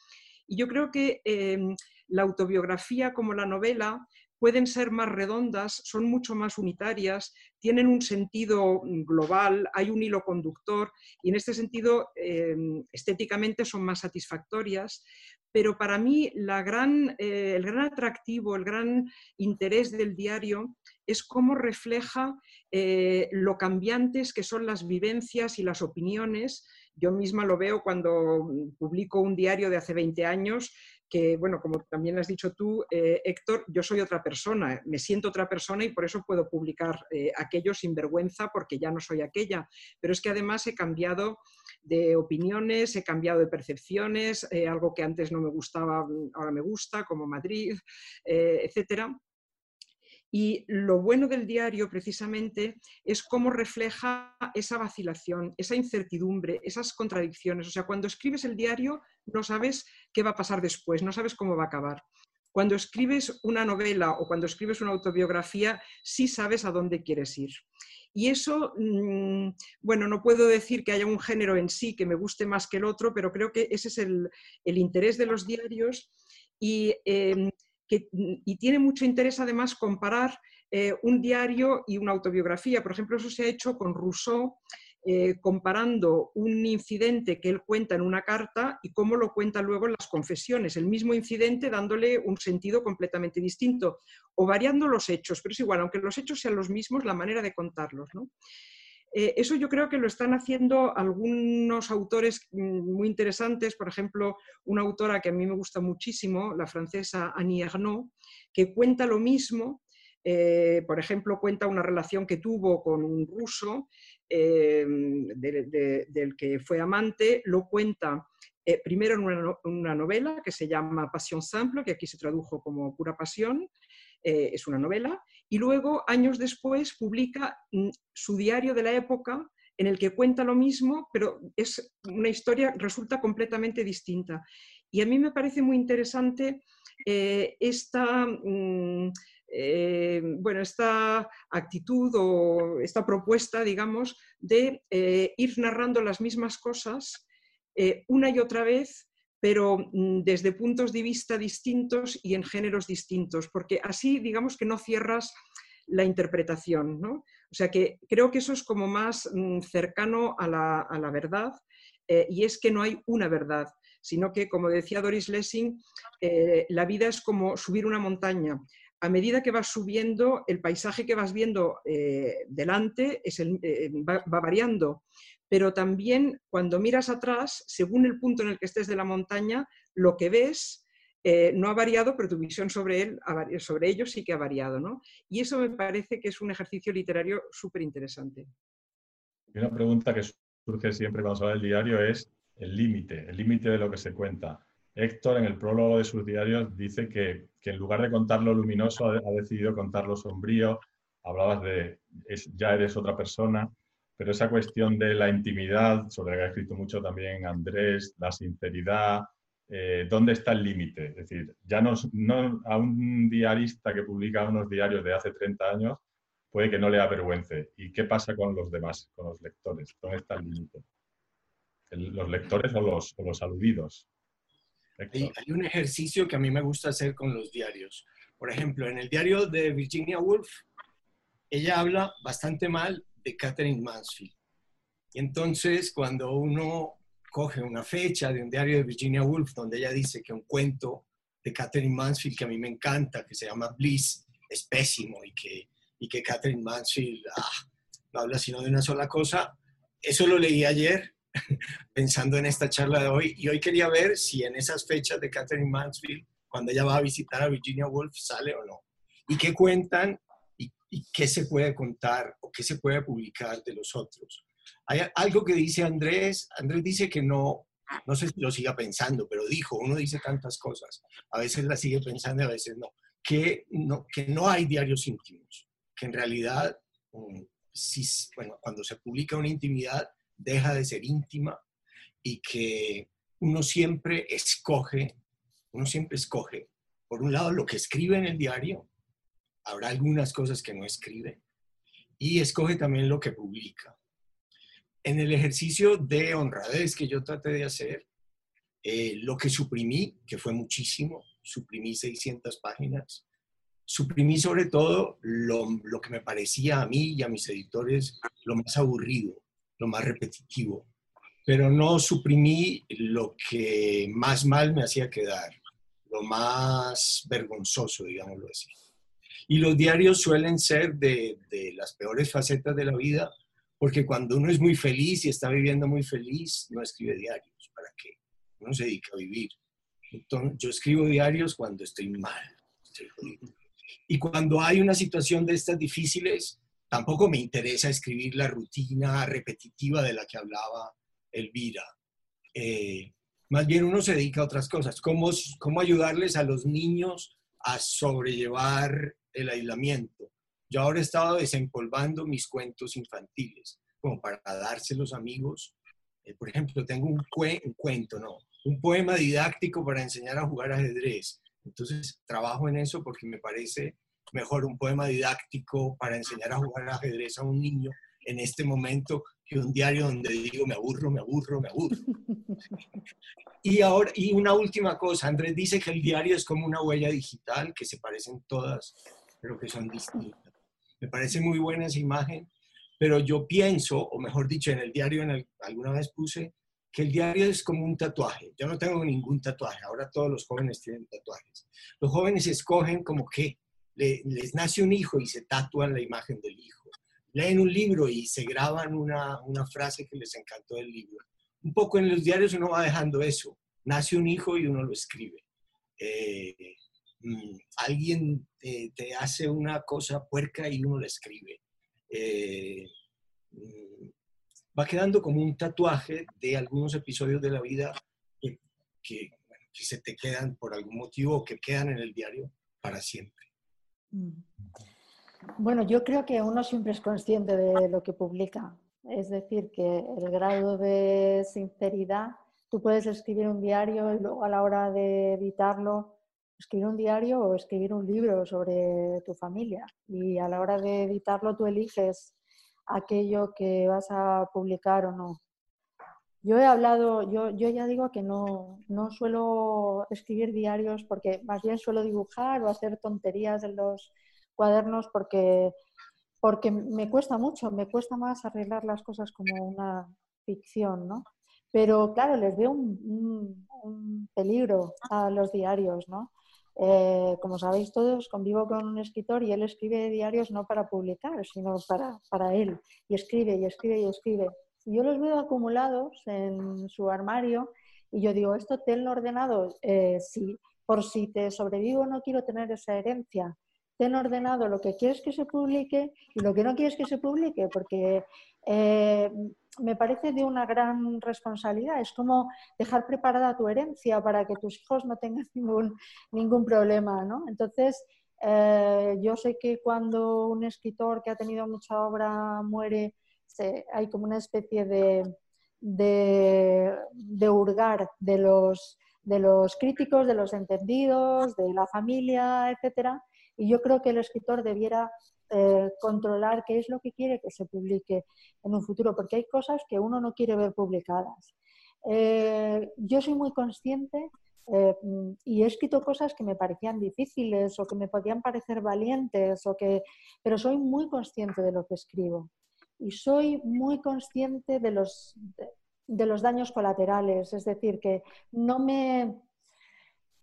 Y yo creo que em, la autobiografía como la novela pueden ser más redondas, son mucho más unitarias, tienen un sentido global, hay un hilo conductor y en este sentido em, estéticamente son más satisfactorias. Pero para mí la gran, eh, el gran atractivo, el gran interés del diario es cómo refleja eh, lo cambiantes que son las vivencias y las opiniones. Yo misma lo veo cuando publico un diario de hace 20 años que, bueno, como también has dicho tú, eh, Héctor, yo soy otra persona, me siento otra persona y por eso puedo publicar eh, aquello sin vergüenza porque ya no soy aquella. Pero es que además he cambiado de opiniones, he cambiado de percepciones, algo que antes no me gustaba, ahora me gusta, como Madrid, etcétera. Y lo bueno del diario, precisamente, es cómo refleja esa vacilación, esa incertidumbre, esas contradicciones. O sea, cuando escribes el diario, no sabes qué va a pasar después, no sabes cómo va a acabar. Cuando escribes una novela o cuando escribes una autobiografía, sí sabes a dónde quieres ir. Y eso, mm, bueno, no puedo decir que haya un género en sí que me guste más que el otro, pero creo que ese es el, interés de los diarios y em, y tiene mucho interés además comparar eh, un diario y una autobiografía. Por ejemplo, eso se ha hecho con Rousseau, eh, comparando un incidente que él cuenta en una carta y cómo lo cuenta luego en las confesiones. El mismo incidente dándole un sentido completamente distinto o variando los hechos, pero es igual, aunque los hechos sean los mismos, la manera de contarlos. ¿no? Eh, eso yo creo que lo están haciendo algunos autores mm, muy interesantes, por ejemplo, una autora que a mí me gusta muchísimo, la francesa Annie Ernaux, que cuenta lo mismo, eh, por ejemplo, cuenta una relación que tuvo con un ruso eh, del que fue amante, lo cuenta primero en una, una, novela que se llama Pasión Simple, que aquí se tradujo como Pura Pasión, es una novela, y luego, años después, publica mm, su diario de la época en el que cuenta lo mismo, pero es una historia, resulta completamente distinta. Y a mí me parece muy interesante eh, esta, mm, eh, bueno, esta actitud o esta propuesta, digamos, de eh, ir narrando las mismas cosas una y otra vez pero mm, desde puntos de vista distintos y en géneros distintos, porque así digamos que no cierras la interpretación. ¿no? O sea que creo que eso es como más mm, cercano a la, verdad eh, y es que no hay una verdad, sino que, como decía Doris Lessing, eh, la vida es como subir una montaña. A medida que vas subiendo, el paisaje que vas viendo eh, delante va variando, pero también cuando miras atrás, según el punto en el que estés de la montaña, lo que ves eh, no ha variado, pero tu visión sobre, él, sobre ello sí que ha variado. ¿no? Y eso me parece que es un ejercicio literario súper interesante. Una pregunta que surge siempre cuando se habla del diario es el límite, el límite de lo que se cuenta. Héctor, en el prólogo de sus diarios, dice que, en lugar de contar lo luminoso, ha, decidido contar lo sombrío. Hablabas de ya eres otra persona pero esa cuestión de la intimidad, sobre la que ha escrito mucho también Andrés, la sinceridad, eh, ¿dónde está el límite? Es decir, ya no, a un diarista que publica unos diarios de hace 30 años puede que no le avergüence. ¿Y qué pasa con los demás, con los lectores? ¿Dónde está el límite? ¿Los lectores o los, los aludidos? Hay, hay, un ejercicio que a mí me gusta hacer con los diarios. Por ejemplo, en el diario de Virginia Woolf, ella habla bastante mal de Catherine Mansfield. Y entonces, cuando uno coge una fecha de un diario de Virginia Woolf, donde ella dice que un cuento de Catherine Mansfield que a mí me encanta, que se llama Bliss, es pésimo y que, y que Catherine Mansfield ah, no habla sino de una sola cosa, eso lo leí ayer pensando en esta charla de hoy y hoy quería ver si en esas fechas de Catherine Mansfield, cuando ella va a visitar a Virginia Woolf, sale o no. Y qué cuentan y qué se puede contar o qué se puede publicar de los otros. Hay algo que dice Andrés, Andrés dice que no, no sé si lo siga pensando, pero dijo, uno dice tantas cosas, a veces la sigue pensando y a veces no, que no, que no hay diarios íntimos, que en realidad, mm, cuando se publica una intimidad, deja de ser íntima y que uno siempre escoge, uno siempre escoge, por un lado, lo que escribe en el diario habrá algunas cosas que no escribe y escoge también lo que publica. En el ejercicio de honradez que yo traté de hacer, eh, lo que suprimí, que fue muchísimo, suprimí 600 páginas, suprimí sobre todo lo, lo, que me parecía a mí y a mis editores lo más aburrido, lo más repetitivo, pero no suprimí lo que más mal me hacía quedar, lo más vergonzoso, digámoslo así. Y los diarios suelen ser de, de las peores facetas de la vida, porque cuando uno es muy feliz y está viviendo muy feliz, no escribe diarios. ¿Para qué? Uno se dedica a vivir. Entonces, yo escribo diarios cuando estoy mal. y cuando hay una situación de estas difíciles, tampoco me interesa escribir la rutina repetitiva de la que hablaba Elvira. Eh, más bien uno se dedica a otras cosas. ¿Cómo, ¿Cómo ayudarles a los niños a sobrellevar el aislamiento? Yo ahora he estado desempolvando mis cuentos infantiles, como para dárselos amigos. Eh, por ejemplo, tengo un, un cuento, no, un poema didáctico para enseñar a jugar ajedrez. Entonces, trabajo en eso porque me parece mejor un poema didáctico para enseñar a jugar ajedrez a un niño en este momento que un diario donde digo me aburro, me aburro, me aburro. Y ahora, y una última cosa, Andrés dice que el diario es como una huella digital, que se parecen todas, pero que son distintas. Me parece muy buena esa imagen, pero yo pienso, o mejor dicho, en el diario en alguna vez puse que el diario es como un tatuaje. Yo no tengo ningún tatuaje, ahora todos los jóvenes tienen tatuajes. Los jóvenes escogen como que les nace un hijo y se tatúan la imagen del hijo. Leen un libro y se graban una, una frase que les encantó del libro. Un poco en los diarios uno va dejando eso. Nace un hijo y uno lo escribe. Eh, Mm, alguien te, hace una cosa puerca y uno la escribe. Eh, mm, va quedando como un tatuaje de algunos episodios de la vida que, se te quedan por algún motivo o que quedan en el diario para siempre. Mm. Bueno, yo creo que uno siempre es consciente de lo que publica. Es decir, que el grado de sinceridad, tú puedes escribir un diario y luego a la hora de editarlo escribir un diario o escribir un libro sobre tu familia. Y a la hora de editarlo tú eliges aquello que vas a publicar o no. Yo he hablado, yo, yo ya digo que no, no suelo escribir diarios porque más bien suelo dibujar o hacer tonterías en los cuadernos porque, porque me cuesta mucho, me cuesta más arreglar las cosas como una ficción, ¿no? Pero claro, les veo un, un peligro a los diarios, ¿no? Eh, como sabéis todos, convivo con un escritor y él escribe diarios no para publicar, sino para, para él. Y escribe y escribe y escribe. Y yo los veo acumulados en su armario y yo digo, ¿esto tenlo ordenado? Eh, sí, por si te sobrevivo no quiero tener esa herencia. Ten ordenado lo que quieres que se publique y lo que no quieres que se publique, porque eh, me parece de una gran responsabilidad. Es como dejar preparada tu herencia para que tus hijos no tengan ningún, ningún problema. ¿no? Entonces, eh, yo sé que cuando un escritor que ha tenido mucha obra muere, hay como una especie de, de, de hurgar de los, de los críticos, de los entendidos, de la familia, etcétera. Y yo creo que el escritor debiera eh, controlar qué es lo que quiere que se publique en un futuro, porque hay cosas que uno no quiere ver publicadas. Eh, yo soy muy consciente eh, y he escrito cosas que me parecían difíciles o que me podían parecer valientes, o que, pero soy muy consciente de lo que escribo y soy muy consciente de los, de los daños colaterales, es decir, que no me,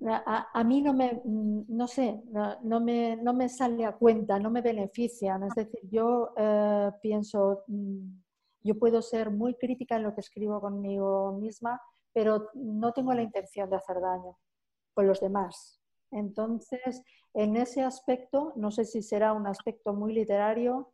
a, mí no me, mm, no sé, no, me, no, me, sale a cuenta, no me benefician. Es decir, yo eh, pienso, mm, yo puedo ser muy crítica en lo que escribo conmigo misma, pero no tengo la intención de hacer daño con los demás. Entonces, en ese aspecto, no sé si será un aspecto muy literario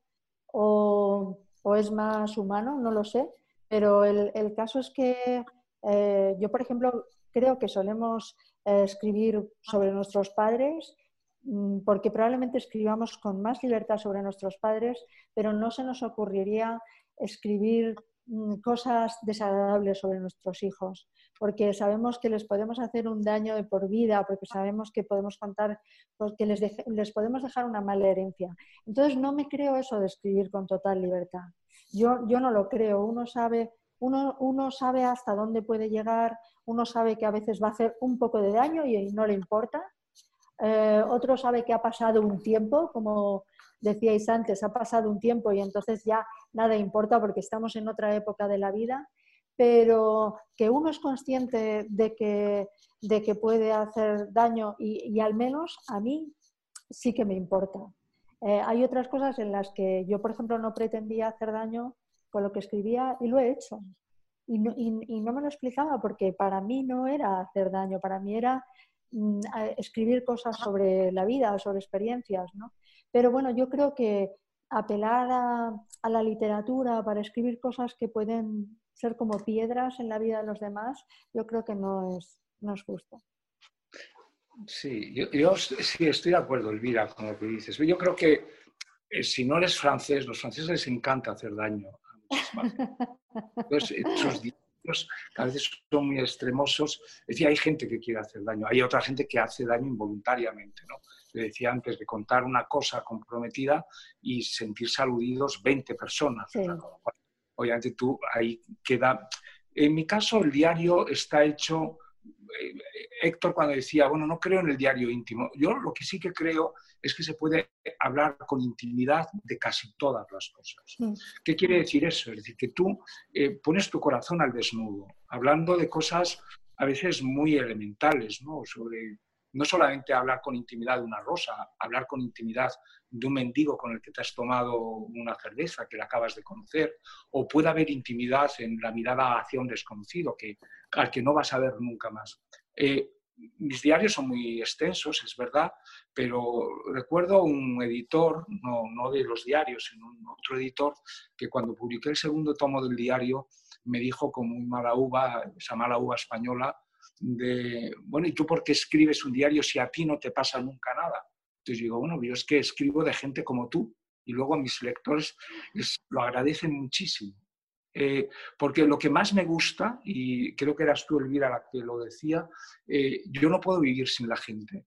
o, o es más humano, no lo sé, pero el, el caso es que eh, yo, por ejemplo, creo que solemos escribir sobre nuestros padres mm, porque probablemente escribamos con más libertad sobre nuestros padres, pero no se nos ocurriría escribir mm, cosas desagradables sobre nuestros hijos, porque sabemos que les podemos hacer un daño de por vida, porque sabemos que podemos contar, porque les, les podemos dejar una mala herencia. Entonces no me creo eso de escribir con total libertad. Yo, yo no lo creo. Uno sabe uno, sabe hasta dónde puede llegar, uno sabe que a veces va a hacer un poco de daño y no le importa. eh, otro sabe que ha pasado un tiempo, como decíais antes, ha pasado un tiempo y entonces ya nada importa porque estamos en otra época de la vida, pero que uno es consciente de que, de que puede hacer daño y, al menos a mí sí que me importa. Eh, hay otras cosas en las que yo, por ejemplo, no pretendía hacer daño con lo que escribía y lo he hecho. Y no, y no me lo explicaba porque para mí no era hacer daño, para mí era Mm, escribir cosas sobre la vida, sobre experiencias, ¿no? Pero bueno, yo creo que apelar a, la literatura para escribir cosas que pueden ser como piedras en la vida de los demás, yo creo que no es, no es justo. Sí, yo, sí estoy de acuerdo, Elvira, con lo que dices. Yo creo que eh, si no eres francés, los franceses les encanta hacer daño Entonces, que a veces son muy extremosos. Es decir, hay gente que quiere hacer daño, hay otra gente que hace daño involuntariamente. ¿no? Le decía antes de contar una cosa comprometida y sentirse aludidos 20 personas. Obviamente tú ahí queda... En mi caso, el diario está hecho eh, Héctor cuando decía, bueno, no creo en el diario íntimo. Yo lo que sí que creo es que se puede hablar con intimidad de casi todas las cosas. Mm. ¿Qué quiere decir eso? Es decir, que tú eh, pones tu corazón al desnudo, hablando de cosas a veces muy elementales, ¿no? Sobre, no solamente hablar con intimidad de una rosa, hablar con intimidad de un mendigo con el que te has tomado una cerveza, que le acabas de conocer, o puede haber intimidad en la mirada hacia un desconocido, que, al que no vas a ver nunca más. Eh, mis diarios son muy extensos, es verdad, pero recuerdo un editor, no, no de los diarios, sino otro editor, que cuando publiqué el segundo tomo del diario me dijo con muy mala uva, esa mala uva española, de, bueno, ¿y tú por qué escribes un diario si a ti no te pasa nunca nada? Entonces digo, bueno, yo es que escribo de gente como tú y luego a mis lectores lo agradecen muchísimo. Eh, porque lo que más me gusta, y creo que eras tú, Elvira, la que lo decía, eh, yo no puedo vivir sin la gente.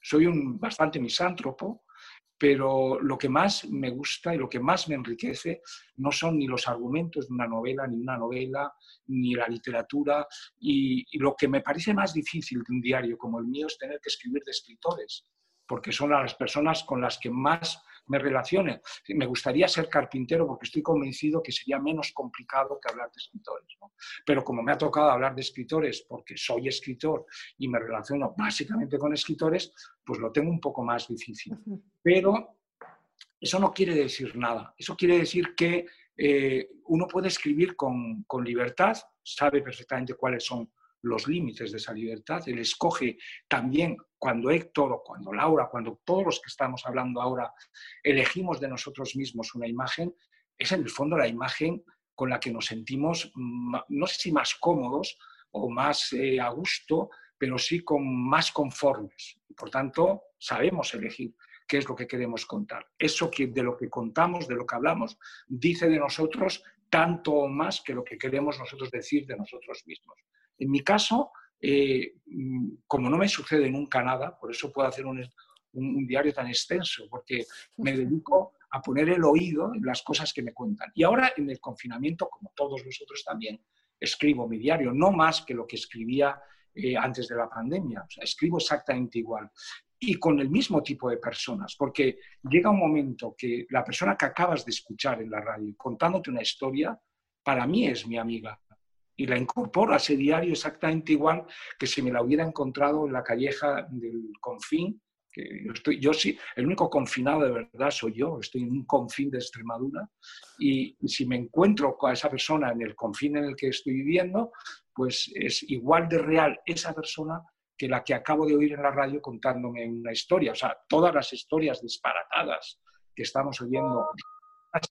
Soy un bastante misántropo, pero lo que más me gusta y lo que más me enriquece no son ni los argumentos de una novela, ni una novela, ni la literatura. y lo que me parece más difícil de un diario como el mío es tener que escribir de escritores, porque son las personas con las que más me relacione. Me gustaría ser carpintero porque estoy convencido que sería menos complicado que hablar de escritores. Pero como me ha tocado hablar de escritores porque soy escritor y me relaciono básicamente con escritores, pues lo tengo un poco más difícil. Pero eso no quiere decir nada. Eso quiere decir que eh, uno puede escribir con, con libertad, sabe perfectamente cuáles son los límites de esa libertad. Él escoge también cuando Héctor o cuando Laura, cuando todos los que estamos hablando ahora elegimos de nosotros mismos una imagen, es en el fondo la imagen con la que nos sentimos, no sé si más cómodos o más eh, a gusto, pero sí con más conformes. Por tanto, sabemos elegir qué es lo que queremos contar. Eso que de lo que contamos, de lo que hablamos, dice de nosotros tanto o más que lo que queremos nosotros decir de nosotros mismos. En mi caso, eh, como no me sucede nunca nada, por eso puedo hacer un, diario tan extenso, porque me dedico a poner el oído en las cosas que me cuentan. Y ahora en el confinamiento, como todos vosotros también, escribo mi diario, no más que lo que escribía eh, antes de la pandemia. escribo exactamente igual. Y con el mismo tipo de personas, porque llega un momento que la persona que acabas de escuchar en la radio contándote una historia, para mí es mi amiga y la incorporo a ese diario exactamente igual que si me la hubiera encontrado en la calleja del confín. Que yo, estoy, yo sí, el único confinado de verdad soy yo, estoy en un confín de Extremadura y, si me encuentro con esa persona en el confín en el que estoy viviendo, pues es igual de real esa persona que la que acabo de oír en la radio contándome una historia. O sea, todas las historias disparatadas que estamos oyendo,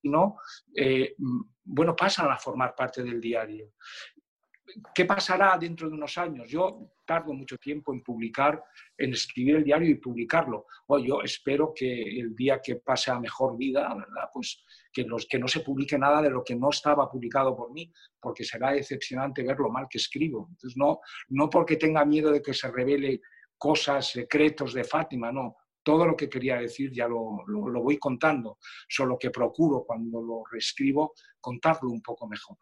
sino, eh, bueno, pasan a formar parte del diario. ¿Qué pasará dentro de unos años? Yo tardo mucho tiempo en publicar, en escribir el diario y publicarlo. O yo espero que el día que pase a mejor vida, ¿verdad? Pues que, los, que no se publique nada de lo que no estaba publicado por mí, porque será decepcionante ver lo mal que escribo. Entonces, no, no porque tenga miedo de que se revele cosas, secretos de Fátima, no. Todo lo que quería decir ya lo, lo, lo voy contando, solo que procuro cuando lo reescribo contarlo un poco mejor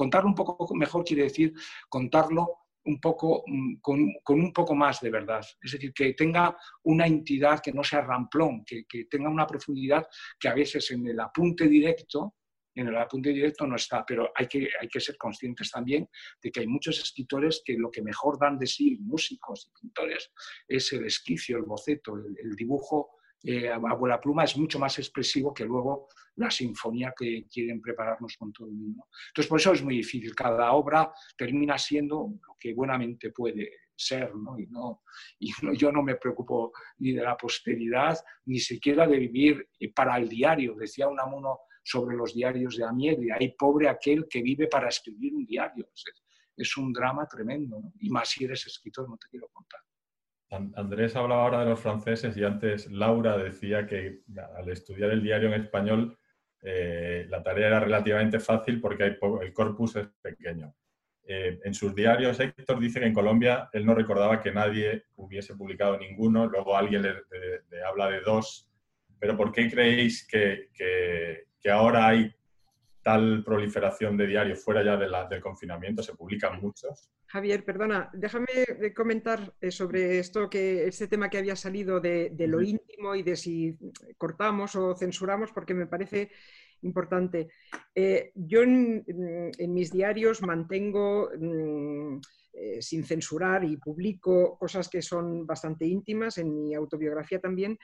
contarlo un poco mejor quiere decir contarlo un poco, mm, con, un poco más de verdad. Es decir, que tenga una entidad que no sea ramplón, que, que tenga una profundidad que a veces en el apunte directo en el apunte directo no está, pero hay que, hay que ser conscientes también de que hay muchos escritores que lo que mejor dan de sí, músicos y pintores, es el esquicio, el boceto, el, dibujo eh, a abuela pluma es mucho más expresivo que luego la sinfonía que quieren prepararnos con todo el mundo. Entonces, por eso es muy difícil. Cada obra termina siendo lo que buenamente puede ser, ¿no? Y, no, yo no me preocupo ni de la posteridad, ni siquiera de vivir para el diario. Decía un amuno sobre los diarios de Amiel, y ahí pobre aquel que vive para escribir un diario. Es, un drama tremendo, y más si eres escritor, no te quiero contar. Andrés hablaba ahora de los franceses y antes Laura decía que al estudiar el diario en español eh, la tarea era relativamente fácil porque el corpus es pequeño. Eh, en sus diarios, Héctor dice que en Colombia él no recordaba que nadie hubiese publicado ninguno, luego alguien le, habla de dos, pero ¿por qué creéis que, que ahora hay tal proliferación de diarios fuera ya de la, del confinamiento, se publican muchos. Javier, perdona, déjame comentar eh, sobre esto que este tema que había salido de, lo íntimo y de si cortamos o censuramos, porque me parece importante. Eh, yo en, mis diarios mantengo mm, eh, sin censurar y publico cosas que son bastante íntimas, en mi autobiografía también,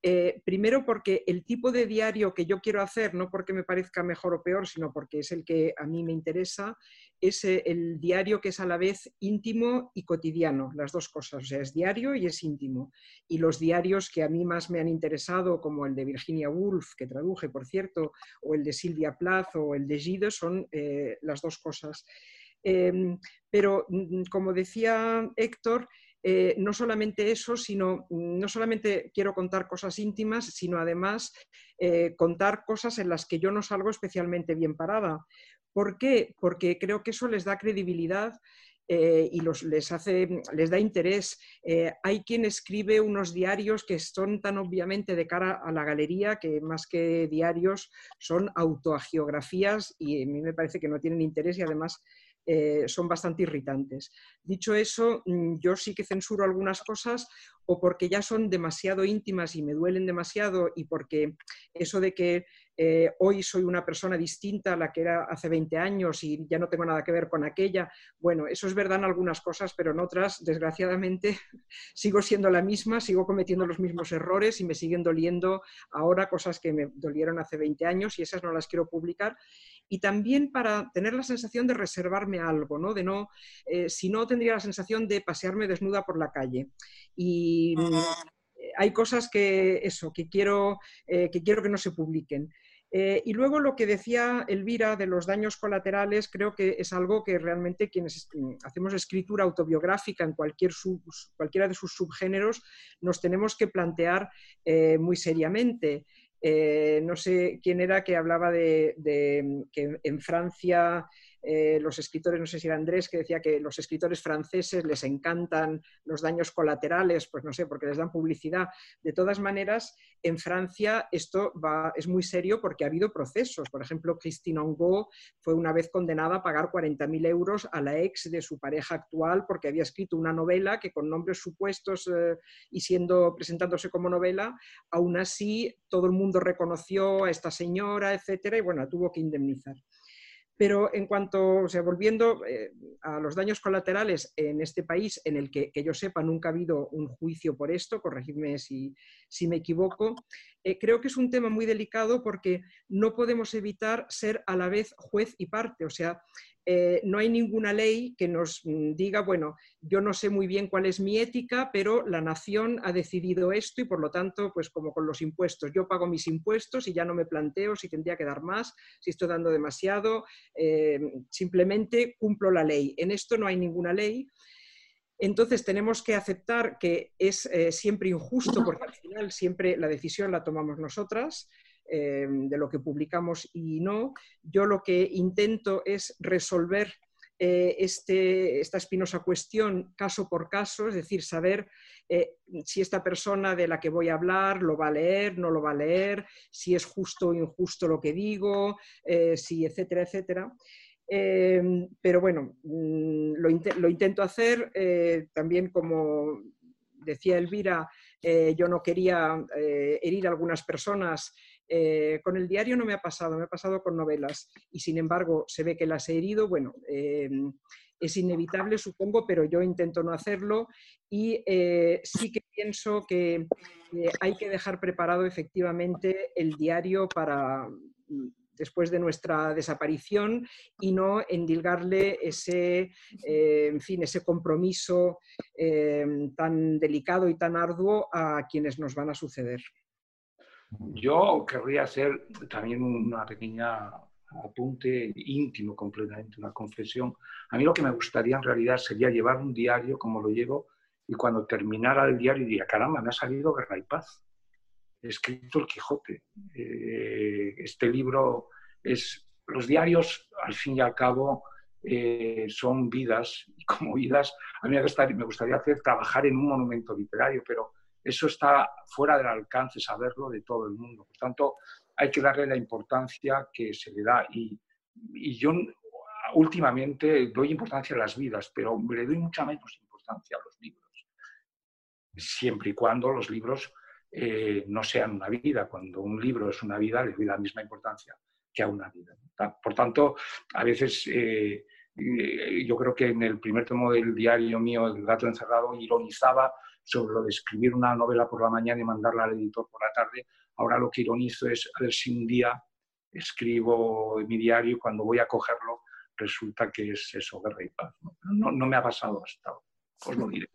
eh, primero porque el tipo de diario que yo quiero hacer, no porque me parezca mejor o peor, sino porque es el que a mí me interesa, es eh, el diario que es a la vez íntimo y cotidiano, las dos cosas, o sea, es diario y es íntimo. Y los diarios que a mí más me han interesado, como el de Virginia Woolf, que traduje, por cierto, o el de Silvia Plath o el de Gide, son eh, las dos cosas. Em, pero, mm, como decía Héctor, eh, no solamente eso, sino no solamente quiero contar cosas íntimas, sino además eh, contar cosas en las que yo no salgo especialmente bien parada. ¿Por qué? Porque creo que eso les da credibilidad eh, y les, hace, les da interés. hay quien escribe unos diarios que son tan obviamente de cara a la galería que más que diarios son autoagiografías y a mí me parece que no tienen interés y además eh, son bastante irritantes. Dicho eso, mm, yo sí que censuro algunas cosas o porque ya son demasiado íntimas y me duelen demasiado y porque eso de que eh, hoy soy una persona distinta a la que era hace 20 años y ya no tengo nada que ver con aquella, bueno, eso es verdad en algunas cosas, pero en otras, desgraciadamente, sigo siendo la misma, sigo cometiendo los mismos errores y me siguen doliendo ahora cosas que me dolieron hace 20 años y esas no las quiero publicar y también para tener la sensación de reservarme algo, ¿no? De no, eh, si no tendría la sensación de pasearme desnuda por la calle. Y eh, hay cosas que, eso, que quiero, eh, que quiero que no se publiquen. y luego lo que decía Elvira de los daños colaterales, creo que es algo que realmente quienes mm, hacemos escritura autobiográfica en cualquier cualquiera de sus subgéneros nos tenemos que plantear muy seriamente. Eh, no sé quién era que hablaba de, que en Francia eh, los escritores, no sé si era Andrés, que decía que los escritores franceses les encantan los daños colaterales, pues no sé, porque les dan publicidad. De todas maneras, en Francia esto es muy serio porque ha habido procesos. Por ejemplo, Christine Angot fue una vez condenada a pagar 40.000 euros a la ex de su pareja actual porque había escrito una novela que con nombres supuestos eh, y siendo presentándose como novela, aún así todo el mundo reconoció a esta señora, etcétera, y bueno, tuvo que indemnizar. Pero en cuanto, o sea, volviendo eh, a los daños colaterales en este país, en el que, yo sepa nunca ha habido un juicio por esto, corregidme si, si me equivoco, eh, creo que es un tema muy delicado porque no podemos evitar ser a la vez juez y parte. O sea, eh, no hay ninguna ley que nos mm, diga, bueno, yo no sé muy bien cuál es mi ética, pero la nación ha decidido esto y por lo tanto, pues como con los impuestos, yo pago mis impuestos y ya no me planteo si tendría que dar más, si estoy dando demasiado, eh, simplemente cumplo la ley. En esto no hay ninguna ley. Entonces tenemos que aceptar que es eh, siempre injusto porque al final siempre la decisión la tomamos nosotras. Em, de lo que publicamos y no. Yo lo que intento es resolver eh, este, esta espinosa cuestión caso por caso, es decir, saber eh, si esta persona de la que voy a hablar lo va a leer, no lo va a leer, si es justo o injusto lo que digo, eh, si etcétera, etcétera. Eh, pero bueno, mm, lo, intento hacer. También, como decía Elvira, yo no quería herir a algunas personas. Con el diario no me ha pasado, me ha pasado con novelas y sin embargo se ve que las he herido. Bueno, es inevitable, supongo, pero yo intento no hacerlo y sí que pienso que hay que dejar preparado efectivamente el diario para mm, después de nuestra desaparición y no endilgarle ese, eh, en fin, ese compromiso eh, tan delicado y tan arduo a quienes nos van a suceder. Yo querría hacer también una pequeña apunte íntimo completamente, una confesión. A mí lo que me gustaría en realidad sería llevar un diario como lo llevo y cuando terminara el diario diría, caramba, me ha salido Guerra y Paz he escrito el Quijote. Eh, este libro es, los diarios, al fin y al cabo, eh, son vidas, como vidas, a mí me gustaría hacer trabajar en un monumento literario, pero eso está fuera del alcance saberlo de todo el mundo. Por tanto, hay que darle la importancia que se le da. Y, y yo últimamente doy importancia a las vidas, pero le doy mucha menos importancia a los libros. Siempre y cuando los libros eh, no sean una vida. Cuando un libro es una vida, le doy la misma importancia que a una vida. Por tanto, a veces eh, eh, yo creo que en el primer tomo del diario mío, El gato encerrado, ironizaba sobre lo de escribir una novela por la mañana y mandarla al editor por la tarde. Ahora lo que ironizo es a ver si un día escribo mi diario y cuando voy a cogerlo resulta que es eso, guerra y paz. No, no me ha pasado hasta ahora, os lo diré.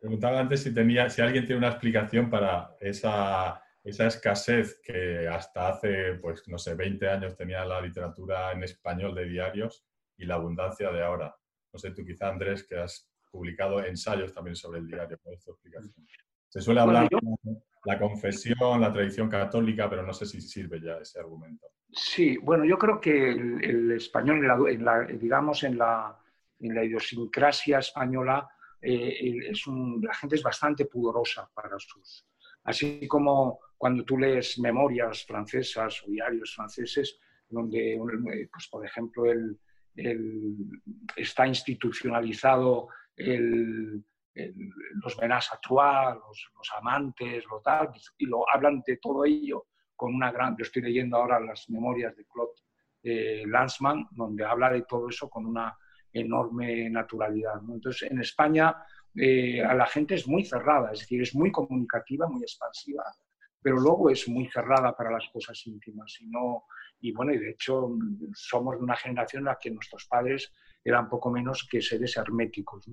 Preguntaba antes si, tenía, si alguien tiene una explicación para esa, esa escasez que hasta hace, pues no sé, 20 años tenía la literatura en español de diarios y la abundancia de ahora. No sé, tú quizá, Andrés, que has publicado ensayos también sobre el diario, ¿cuál es tu explicación? Se suele hablar de la confesión, la tradición católica, pero no sé si sirve ya ese argumento. Sí, bueno, yo creo que el, español, en la, digamos, en la, en la idiosincrasia española, eh, es la gente es bastante pudorosa para sus... Así como cuando tú lees memorias francesas o diarios franceses, donde, pues, por ejemplo, el, está institucionalizado el, los à trois, los, los, amantes, lo tal, y lo hablan de todo ello con una gran... Yo estoy leyendo ahora las memorias de Claude eh, Lanzmann, donde habla de todo eso con una enorme naturalidad. Entonces, en España eh, a la gente es muy cerrada, es decir, es muy comunicativa, muy expansiva, pero luego es muy cerrada para las cosas íntimas. Y, no, y bueno, y de hecho somos de una generación en la que nuestros padres eran poco menos que seres herméticos.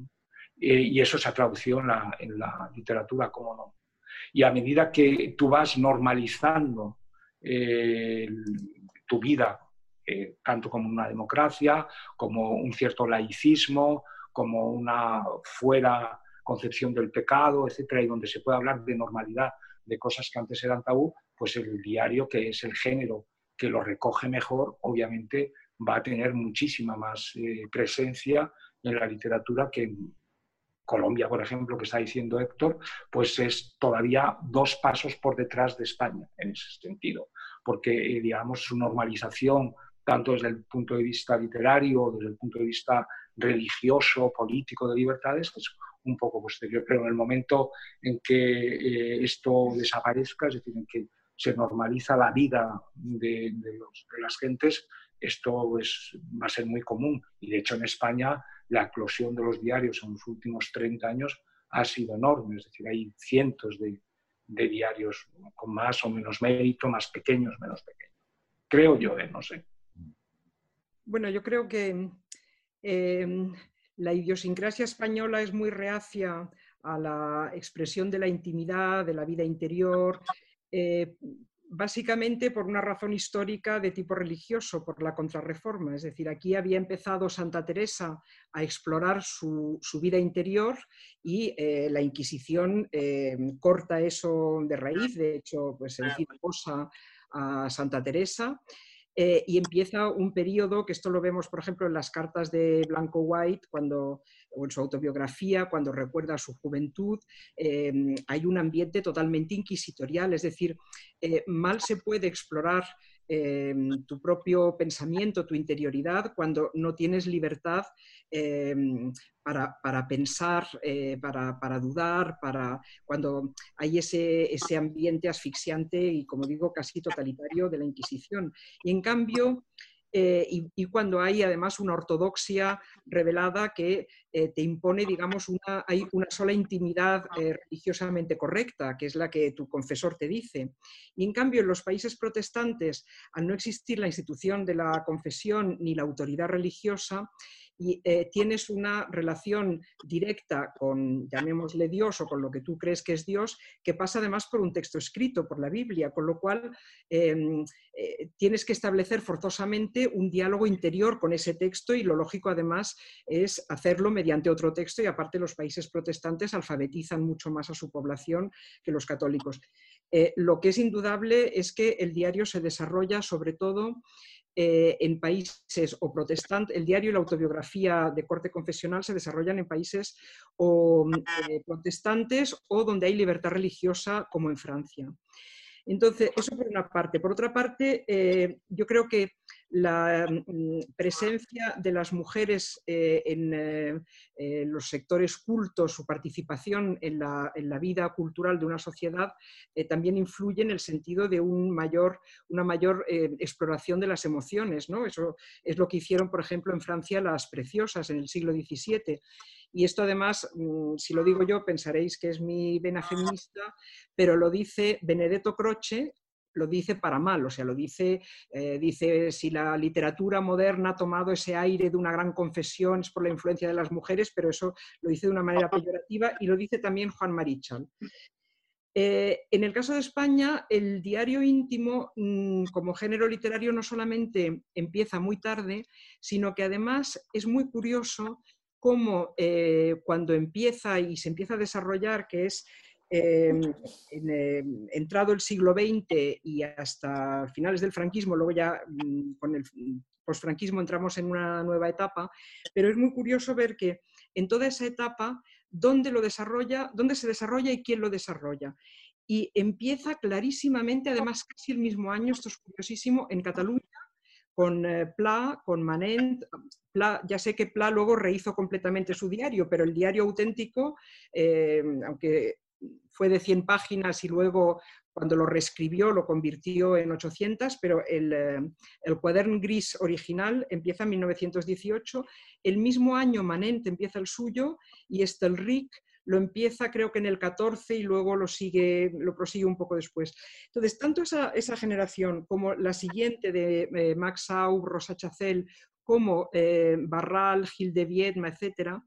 Eh, y eso se ha traducido en la, en la literatura, cómo no. Y a medida que tú vas normalizando eh, tu vida eh, tanto como una democracia, como un cierto laicismo, como una fuera concepción del pecado, etcétera, y donde se puede hablar de normalidad, de cosas que antes eran tabú, pues el diario, que es el género que lo recoge mejor, obviamente va a tener muchísima más eh, presencia en la literatura que en Colombia, por ejemplo, que está diciendo Héctor, pues es todavía dos pasos por detrás de España en ese sentido, porque, eh, digamos, su normalización tanto desde el punto de vista literario, desde el punto de vista religioso, político, de libertades, es un poco posterior. Pero en el momento en que eh, esto desaparezca, es decir, en que se normaliza la vida de, las gentes, esto es, va a ser muy común. Y de hecho en España la eclosión de los diarios en los últimos 30 años ha sido enorme. Es decir, hay cientos de, de diarios con más o menos mérito, más pequeños, menos pequeños. Creo yo, ¿eh? no sé. Bueno, yo creo que em, la idiosincrasia española es muy reacia a la expresión de la intimidad, de la vida interior, eh, básicamente por una razón histórica de tipo religioso, por la contrarreforma. Es decir, aquí había empezado Santa Teresa a explorar su, vida interior y eh, la Inquisición em, corta eso de raíz, de hecho, pues encima posa a Santa Teresa. Eh, y empieza un periodo, que esto lo vemos, por ejemplo, en las cartas de Blanco White, cuando, o en su autobiografía, cuando recuerda su juventud, em, hay un ambiente totalmente inquisitorial, es decir, eh, mal se puede explorar em, tu propio pensamiento, tu interioridad, cuando no tienes libertad em, para, pensar, eh, para, dudar, para, cuando hay ese, ese ambiente asfixiante y, como digo, casi totalitario de la Inquisición. Y en cambio, eh, y, cuando hay además una ortodoxia revelada que eh, te impone, digamos, una, hay una sola intimidad eh, religiosamente correcta, que es la que tu confesor te dice. Y en cambio, en los países protestantes, al no existir la institución de la confesión ni la autoridad religiosa, y eh, tienes una relación directa con, llamémosle Dios o con lo que tú crees que es Dios, que pasa además por un texto escrito, por la Biblia, con lo cual em, eh, tienes que establecer forzosamente un diálogo interior con ese texto y lo lógico además es hacerlo mediante otro texto y aparte los países protestantes alfabetizan mucho más a su población que los católicos. Eh, lo que es indudable es que el diario se desarrolla sobre todo eh, en países o protestantes, el diario y la autobiografía de corte confesional se desarrollan en países o, eh, protestantes o donde hay libertad religiosa, como en Francia. Entonces, eso por una parte. Por otra parte, eh, yo creo que la mm, presencia de las mujeres eh, eh, en los sectores cultos, su participación en la, vida cultural de una sociedad, también influye en el sentido de un mayor, una mayor exploración de las emociones. ¿no? Eso es lo que hicieron, por ejemplo, en Francia las preciosas en el siglo XVII. Y esto además, mm, si lo digo yo, pensaréis que es mi vena feminista, pero lo dice Benedetto Croce, lo dice para mal, o sea, lo dice, eh, dice si la literatura moderna ha tomado ese aire de una gran confesión es por la influencia de las mujeres, pero eso lo dice de una manera peyorativa y lo dice también Juan Marichal. Eh, en el caso de España, el diario íntimo mm, como género literario no solamente empieza muy tarde, sino que además es muy curioso cómo eh, cuando empieza y se empieza a desarrollar, que es em, em, entrado el siglo XX y hasta finales del franquismo, luego ya mm, con el posfranquismo entramos en una nueva etapa, pero es muy curioso ver que en toda esa etapa, dónde lo desarrolla, dónde se desarrolla y quién lo desarrolla. Y empieza clarísimamente, además casi el mismo año, esto es curiosísimo, en Cataluña, con eh, Pla, con Manent. Ya sé que Pla luego rehizo completamente su diario, pero el diario auténtico, eh, aunque fue de 100 páginas y luego cuando lo reescribió lo convirtió en 800, pero el, eh, el cuaderno gris original empieza en 1918. El mismo año Manent empieza el suyo y Estelric lo empieza creo que en el 14 y luego lo, sigue, lo prosigue un poco después. Entonces, tanto esa, generación como la siguiente de eh, Max Aub, Rosa Chacel, como eh, Barral, Gil de Viedma, etc.,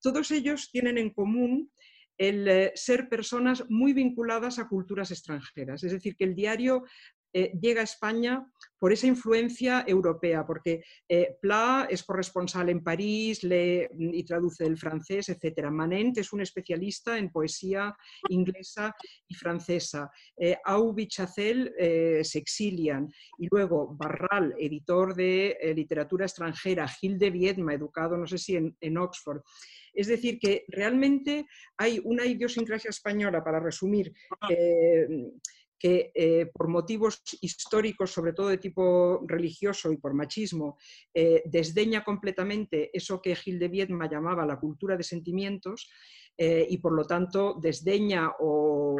todos ellos tienen en común el eh, ser personas muy vinculadas a culturas extranjeras. Es decir, que el diario eh, llega a España por esa influencia europea, porque eh, Pla es corresponsal en París, lee y traduce el francés, etc. Manent es un especialista en poesía inglesa y francesa. Eh, Au Chacel se exilian. Y luego Barral, editor de literatura extranjera, Gil de Viedma, educado, no sé si en Oxford. Es decir, que realmente hay una idiosincrasia española, para resumir, que eh, por motivos históricos, sobre todo de tipo religioso y por machismo, eh, desdeña completamente eso que Gil de Viedma llamaba la cultura de sentimientos eh, y por lo tanto desdeña o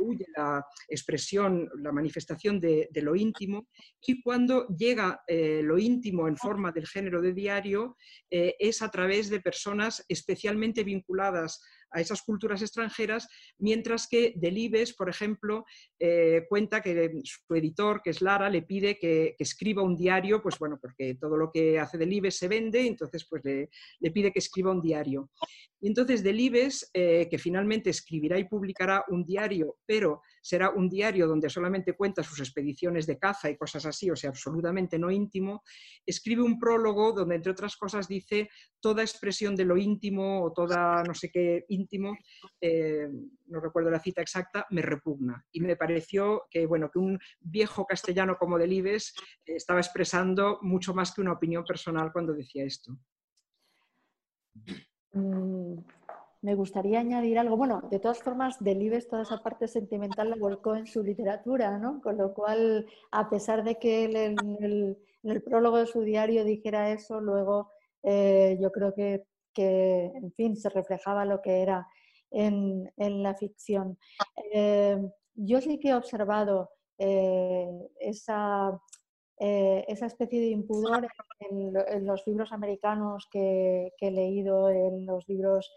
huye la expresión, la manifestación de, lo íntimo y cuando llega lo íntimo en forma del género de diario es a través de personas especialmente vinculadas a esas culturas extranjeras, mientras que Delibes, por ejemplo, eh, cuenta que su editor, que es Lara, le pide que, escriba un diario, pues bueno, porque todo lo que hace Delibes se vende, entonces pues le, pide que escriba un diario. Y entonces Delibes, eh, que finalmente escribirá y publicará un diario, pero será un diario donde solamente cuenta sus expediciones de caza y cosas así, o sea, absolutamente no íntimo, escribe un prólogo donde, entre otras cosas, dice toda expresión de lo íntimo o toda no sé qué íntimo, eh, no recuerdo la cita exacta, me repugna. Y me pareció que, bueno, que un viejo castellano como Delibes eh, estaba expresando mucho más que una opinión personal cuando decía esto. Mm, me gustaría añadir algo. Bueno, de todas formas, Delibes toda esa parte sentimental la volcó en su literatura, ¿no? Con lo cual, a pesar de que él en el, prólogo de su diario dijera eso, luego eh, yo creo que, en fin, se reflejaba lo que era en, la ficción. Eh, yo sí que he observado eh, esa, esa especie de impudor en, los libros americanos que, que, he leído, en los libros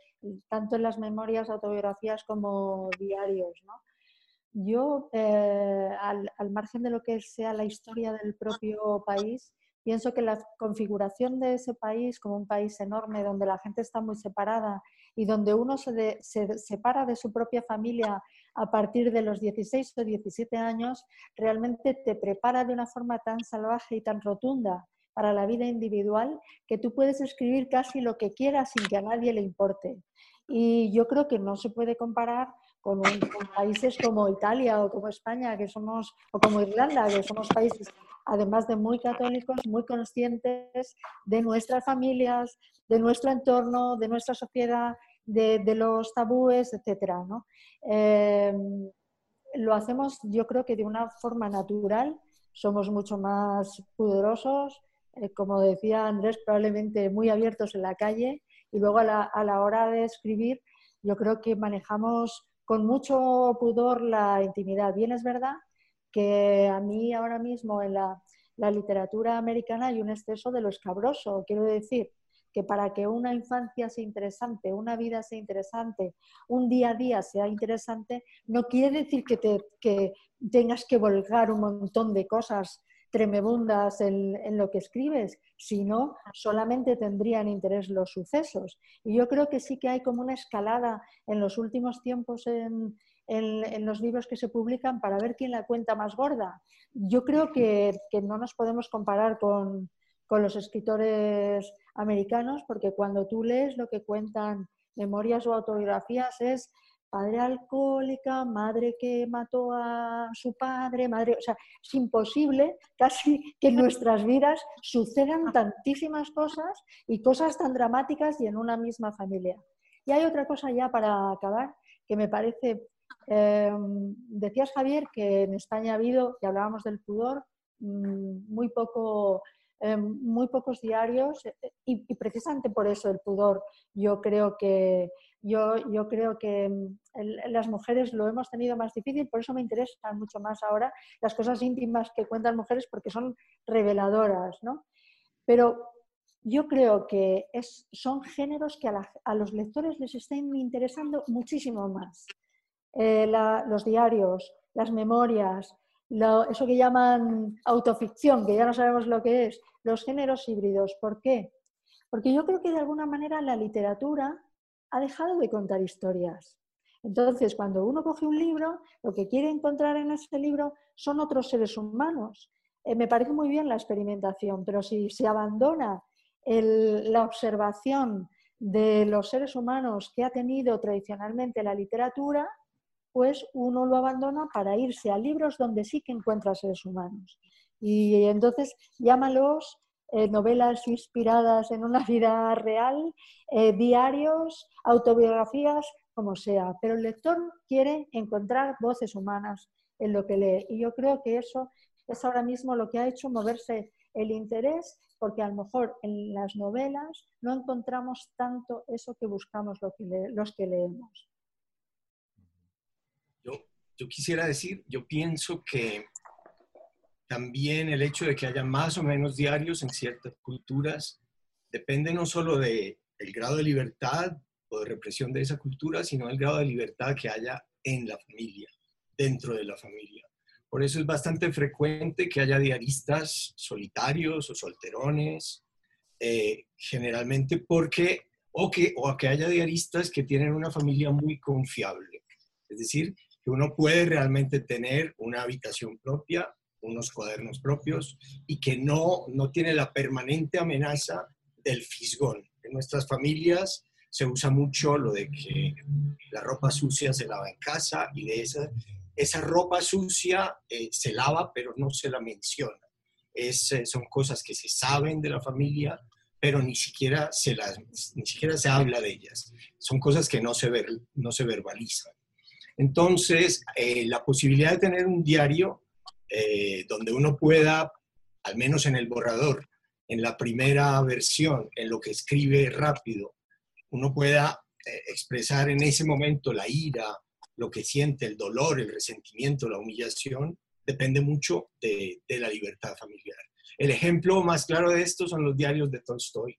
tanto en las memorias, autobiografías como diarios. Yo, eh, al, margen de lo que sea la historia del propio país, pienso que la configuración de ese país como un país enorme donde la gente está muy separada y donde uno se, se, separa de su propia familia a partir de los 16 o 17 años, realmente te prepara de una forma tan salvaje y tan rotunda para la vida individual que tú puedes escribir casi lo que quieras sin que a nadie le importe. Y yo creo que no se puede comparar con, países como Italia o como España, que somos, o como Irlanda, que somos países, además de muy católicos, muy conscientes de nuestras familias, de nuestro entorno, de nuestra sociedad, de, los tabúes, etc. Em, lo hacemos, yo creo que de una forma natural, somos mucho más pudorosos, eh, como decía Andrés, probablemente muy abiertos en la calle y luego a la, hora de escribir yo creo que manejamos con mucho pudor la intimidad. Bien es verdad que a mí ahora mismo en la, literatura americana hay un exceso de lo escabroso. Quiero decir que para que una infancia sea interesante, una vida sea interesante, un día a día sea interesante, no quiere decir que, te, que tengas que volcar un montón de cosas tremebundas en, lo que escribes, sino solamente tendrían interés los sucesos. Y yo creo que sí que hay como una escalada en los últimos tiempos en, los libros que se publican para ver quién la cuenta más gorda. Yo creo que, no nos podemos comparar con, con los escritores americanos, porque cuando tú lees lo que cuentan memorias o autobiografías es padre alcohólica, madre que mató a su padre, madre, o sea, es imposible casi que en nuestras vidas sucedan tantísimas cosas y cosas tan dramáticas y en una misma familia. Y hay otra cosa ya para acabar que me parece, em, decías Javier que en España ha habido, y hablábamos del pudor, mm, muy poco em, muy pocos diarios eh, y, precisamente por eso el pudor yo creo que yo, yo creo que mm, las mujeres lo hemos tenido más difícil, por eso me interesan mucho más ahora las cosas íntimas que cuentan mujeres porque son reveladoras, ¿no? Pero yo creo que es, son géneros que a, los lectores les están interesando muchísimo más. Eh, los diarios, las memorias, eso que llaman autoficción, que ya no sabemos lo que es, los géneros híbridos. ¿Por qué? Porque yo creo que de alguna manera la literatura ha dejado de contar historias. Entonces, cuando uno coge un libro, lo que quiere encontrar en ese libro son otros seres humanos. Eh, me parece muy bien la experimentación, pero si se abandona la observación de los seres humanos que ha tenido tradicionalmente la literatura, pues uno lo abandona para irse a libros donde sí que encuentra seres humanos. Y entonces llámalos eh, novelas inspiradas en una vida real, eh, diarios, autobiografías, como sea. Pero el lector quiere encontrar voces humanas en lo que lee. Y yo creo que eso es ahora mismo lo que ha hecho moverse el interés, porque a lo mejor en las novelas no encontramos tanto eso que buscamos los que leemos. Yo, quisiera decir, yo pienso que también el hecho de que haya más o menos diarios en ciertas culturas depende no solo del grado de libertad o de represión de esa cultura, sino del grado de libertad que haya en la familia, dentro de la familia. Por eso es bastante frecuente que haya diaristas solitarios o solterones, eh, generalmente porque, o que, o que haya diaristas que tienen una familia muy confiable. Es decir, que uno puede realmente tener una habitación propia, unos cuadernos propios y que no, no tiene la permanente amenaza del fisgón. En nuestras familias se usa mucho lo de que la ropa sucia se lava en casa y esa, esa ropa sucia eh, se lava pero no se la menciona. Es, eh, son cosas que se saben de la familia, pero ni siquiera se, las, ni siquiera se habla de ellas. Son cosas que no se, ver, no se verbalizan. Entonces, eh, la posibilidad de tener un diario eh, donde uno pueda, al menos en el borrador, en la primera versión, en lo que escribe rápido, uno pueda eh, expresar en ese momento la ira, lo que siente, el dolor, el resentimiento, la humillación, depende mucho de, de la libertad familiar. El ejemplo más claro de esto son los diarios de Tolstoy.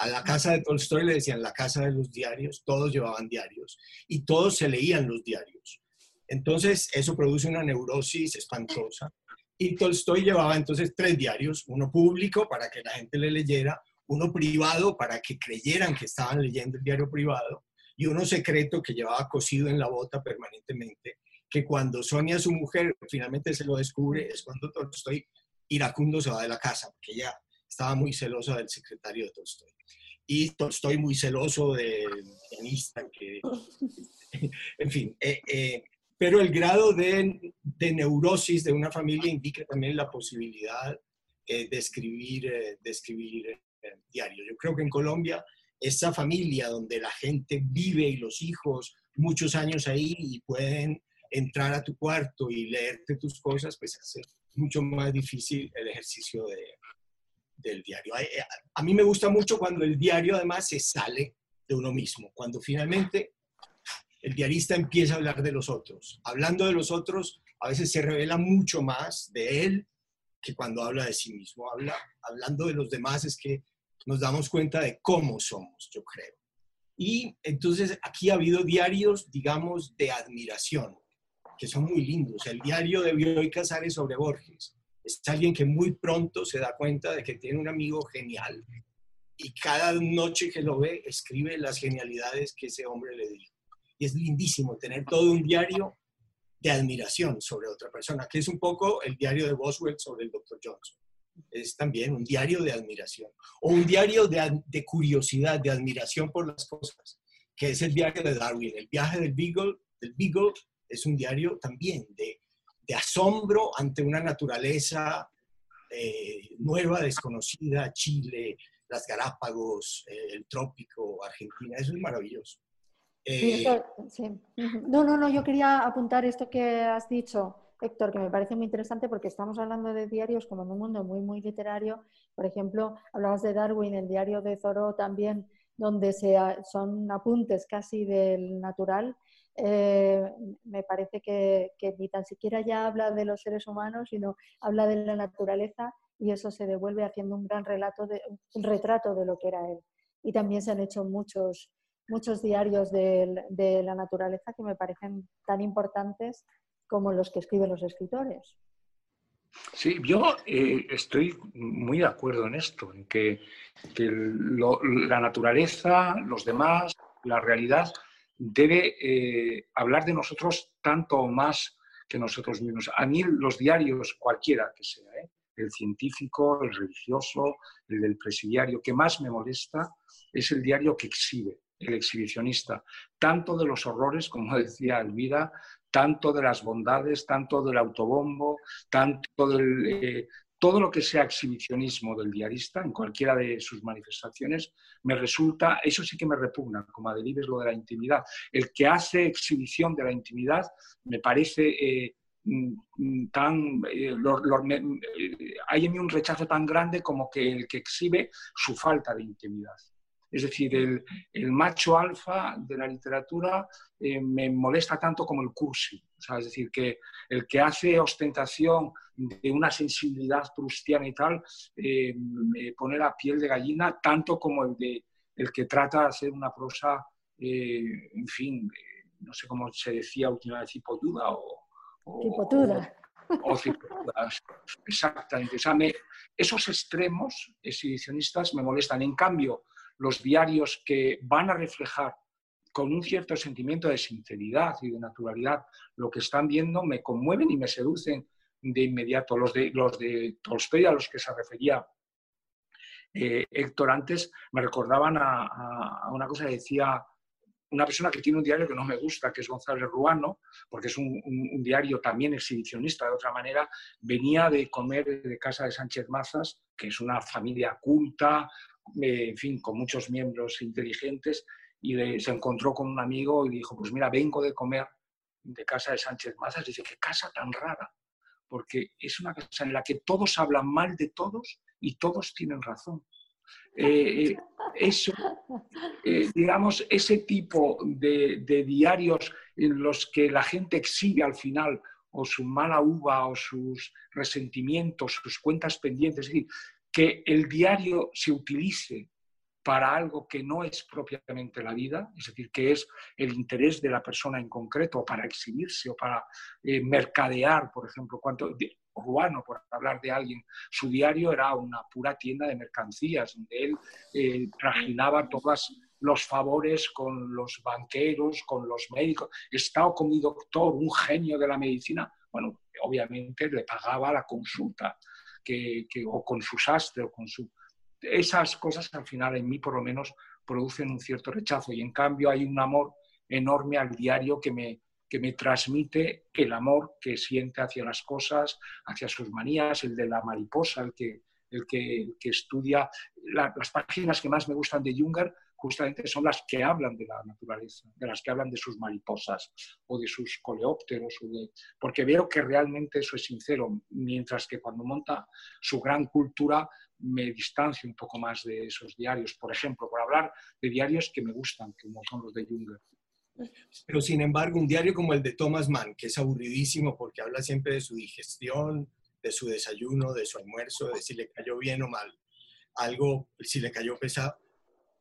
A la casa de Tolstoy le decían la casa de los diarios, todos llevaban diarios y todos se leían los diarios. Entonces, eso produce una neurosis espantosa. Y Tolstoy llevaba entonces tres diarios, uno público para que la gente le leyera, uno privado para que creyeran que estaban leyendo el diario privado y uno secreto que llevaba cosido en la bota permanentemente, que cuando Sonia, su mujer, finalmente se lo descubre, es cuando Tolstoy iracundo se va de la casa, porque ella estaba muy celosa del secretario de Tolstoy. Y Tolstoy muy celoso del pianista, que, en fin. Eh, eh, pero el grado de, neurosis de una familia indica también la posibilidad eh, de escribir, de escribir diario. Yo creo que en Colombia, esa familia donde la gente vive y los hijos muchos años ahí y pueden entrar a tu cuarto y leerte tus cosas, pues hace mucho más difícil el ejercicio de, del diario. A, a, mí me gusta mucho cuando el diario además se sale de uno mismo, cuando finalmente el diarista empieza a hablar de los otros. Hablando de los otros, a veces se revela mucho más de él que cuando habla de sí mismo. Habla, hablando de los demás es que nos damos cuenta de cómo somos, yo creo. Y entonces aquí ha habido diarios, digamos, de admiración que son muy lindos. El diario de Bioy Casares sobre Borges es alguien que muy pronto se da cuenta de que tiene un amigo genial y cada noche que lo ve escribe las genialidades que ese hombre le dijo. Y es lindísimo tener todo un diario de admiración sobre otra persona, que es un poco el diario de Boswell sobre el Dr. Johnson. Es también un diario de admiración o un diario de, de curiosidad, de admiración por las cosas, que es el diario de Darwin, el viaje del Beagle, del Beagle es un diario también de, de asombro ante una naturaleza eh, nueva, desconocida, Chile, las Galápagos, eh, el trópico, Argentina, eso es maravilloso. sí, eh, No, no, no, yo quería apuntar esto que has dicho, Héctor, que me parece muy interesante porque estamos hablando de diarios como en un mundo muy, muy literario. Por ejemplo, hablabas de Darwin, el diario de Thoreau también, donde se, son apuntes casi del natural eh, me parece que, ni tan siquiera ya habla de los seres humanos, sino habla de la naturaleza y eso se devuelve haciendo un gran relato de, un retrato de lo que era él. Y también se han hecho muchos, muchos diarios de, la naturaleza que me parecen tan importantes como los que escriben los escritores. Sí, yo eh, estoy muy de acuerdo en esto, en que, la naturaleza, los demás, la realidad debe eh, hablar de nosotros tanto o más que nosotros mismos. A mí los diarios, cualquiera que sea, ¿eh? el científico, el religioso, el del presidiario, que más me molesta es el diario que exhibe, el exhibicionista, tanto de los horrores, como decía Elvira, tanto de las bondades, tanto del autobombo, tanto del, eh, todo lo que sea exhibicionismo del diarista, en cualquiera de sus manifestaciones, me resulta, eso sí que me repugna, como a lo de la intimidad. El que hace exhibición de la intimidad me parece eh, mm, tan... Eh, eh, hay en mí un rechazo tan grande como que el que exhibe su falta de intimidad. Es decir, el, macho alfa de la literatura eh, me molesta tanto como el cursi. es decir, que el que hace ostentación de una sensibilidad prustiana y tal, eh, me pone la piel de gallina tanto como el, de, el que trata de hacer una prosa, eh, en fin, no sé cómo se decía últimamente, hipotuda o... o O, exactamente. esos extremos exhibicionistas me molestan. En cambio, los diarios que van a reflejar con un cierto sentimiento de sinceridad y de naturalidad lo que están viendo, me conmueven y me seducen de inmediato. Los de, los de Tolstoy a los que se refería eh, Héctor antes me recordaban a, una cosa que decía una persona que tiene un diario que no me gusta, que es González Ruano, porque es un, diario también exhibicionista de otra manera, venía de comer de casa de Sánchez Mazas, que es una familia culta, en fin, con muchos miembros inteligentes, y se encontró con un amigo y dijo, pues mira, vengo de comer de casa de Sánchez Mazas. Dice, qué casa tan rara, porque es una casa en la que todos hablan mal de todos y todos tienen razón. Eh, eh, eso, eh, digamos, ese tipo de, diarios en los que la gente exhibe al final o su mala uva o sus resentimientos, sus cuentas pendientes, es decir, que el diario se utilice para algo que no es propiamente la vida, es decir, que es el interés de la persona en concreto, para exhibirse o para mercadear, por ejemplo, cuánto, Ruano, por hablar de alguien. Su diario era una pura tienda de mercancías, donde él eh, trajinaba todos los favores con los banqueros, con los médicos. Estaba con mi doctor, un genio de la medicina. Bueno, obviamente le pagaba la consulta, que, o con su sastre, o con su... Esas cosas al final en mí por lo menos producen un cierto rechazo y en cambio hay un amor enorme al diario que me, que me transmite el amor que siente hacia las cosas, hacia sus manías, el de la mariposa, el que, el que, estudia. las páginas que más me gustan de Junger justamente son las que hablan de la naturaleza, de las que hablan de sus mariposas o de sus coleópteros, porque veo que realmente eso es sincero, mientras que cuando monta su gran cultura me distancio un poco más de esos diarios, por ejemplo, por hablar de diarios que me gustan, como son los de Junger. Pero sin embargo, un diario como el de Thomas Mann, que es aburridísimo porque habla siempre de su digestión, de su desayuno, de su almuerzo, de si le cayó bien o mal, algo, si le cayó pesado.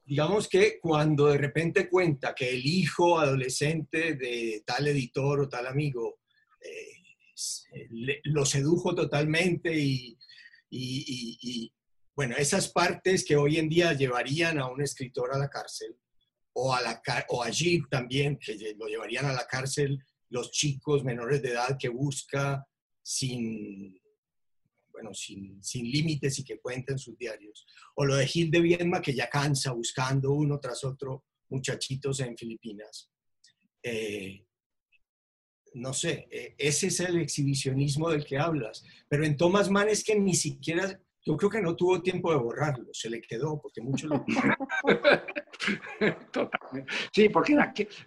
Digamos que cuando de repente cuenta que el hijo adolescente de tal editor o tal amigo eh, lo sedujo totalmente y, y, bueno, esas partes que hoy en día llevarían a un escritor a la cárcel, o, a la, o allí también, que lo llevarían a la cárcel los chicos menores de edad que busca sin, bueno, sin, sin límites y que cuenten sus diarios. O lo de Gil de Viedma, que ya cansa buscando uno tras otro muchachitos en Filipinas. Eh, no sé, eh, ese es el exhibicionismo del que hablas. Pero en Thomas Mann es que ni siquiera yo creo que no tuvo tiempo de borrarlo, se le quedó, porque mucho lo Totalmente. Sí, porque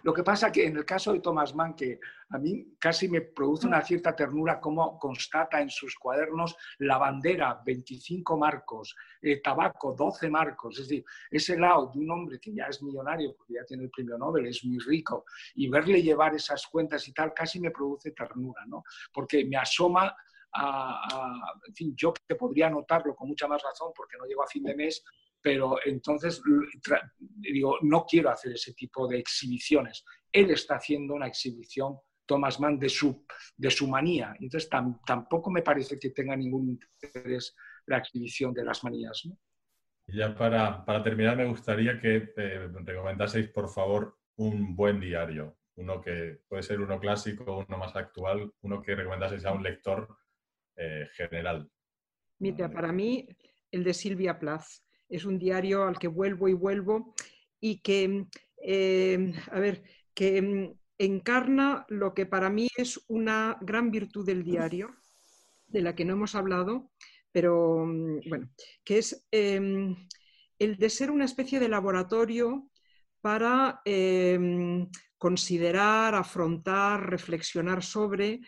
lo que pasa que en el caso de Thomas Mann, que a mí casi me produce una cierta ternura cómo constata en sus cuadernos la bandera, 25 marcos, eh, tabaco, 12 marcos, es decir, ese lado de un hombre que ya es millonario, porque ya tiene el premio Nobel, es muy rico, y verle llevar esas cuentas y tal, casi me produce ternura, ¿no? Porque me asoma en fin, yo que podría notarlo con mucha más razón porque no llego a fin de mes, pero entonces digo, no quiero hacer ese tipo de exhibiciones. Él está haciendo una exhibición, Thomas Mann, de su, de su manía. Entonces tampoco me parece que tenga ningún interés la exhibición de las manías. Y ya para, para, terminar, me gustaría que eh, recomendaseis, por favor, un buen diario. Uno que puede ser uno clásico, uno más actual, uno que recomendaseis a un lector eh, general. Mira, para mí el de Silvia Plath es un diario al que vuelvo y vuelvo y que, eh, a ver, que mm, encarna lo que para mí es una gran virtud del diario, de la que no hemos hablado, pero mm, bueno, que es em, el de ser una especie de laboratorio para em, considerar, afrontar, reflexionar sobre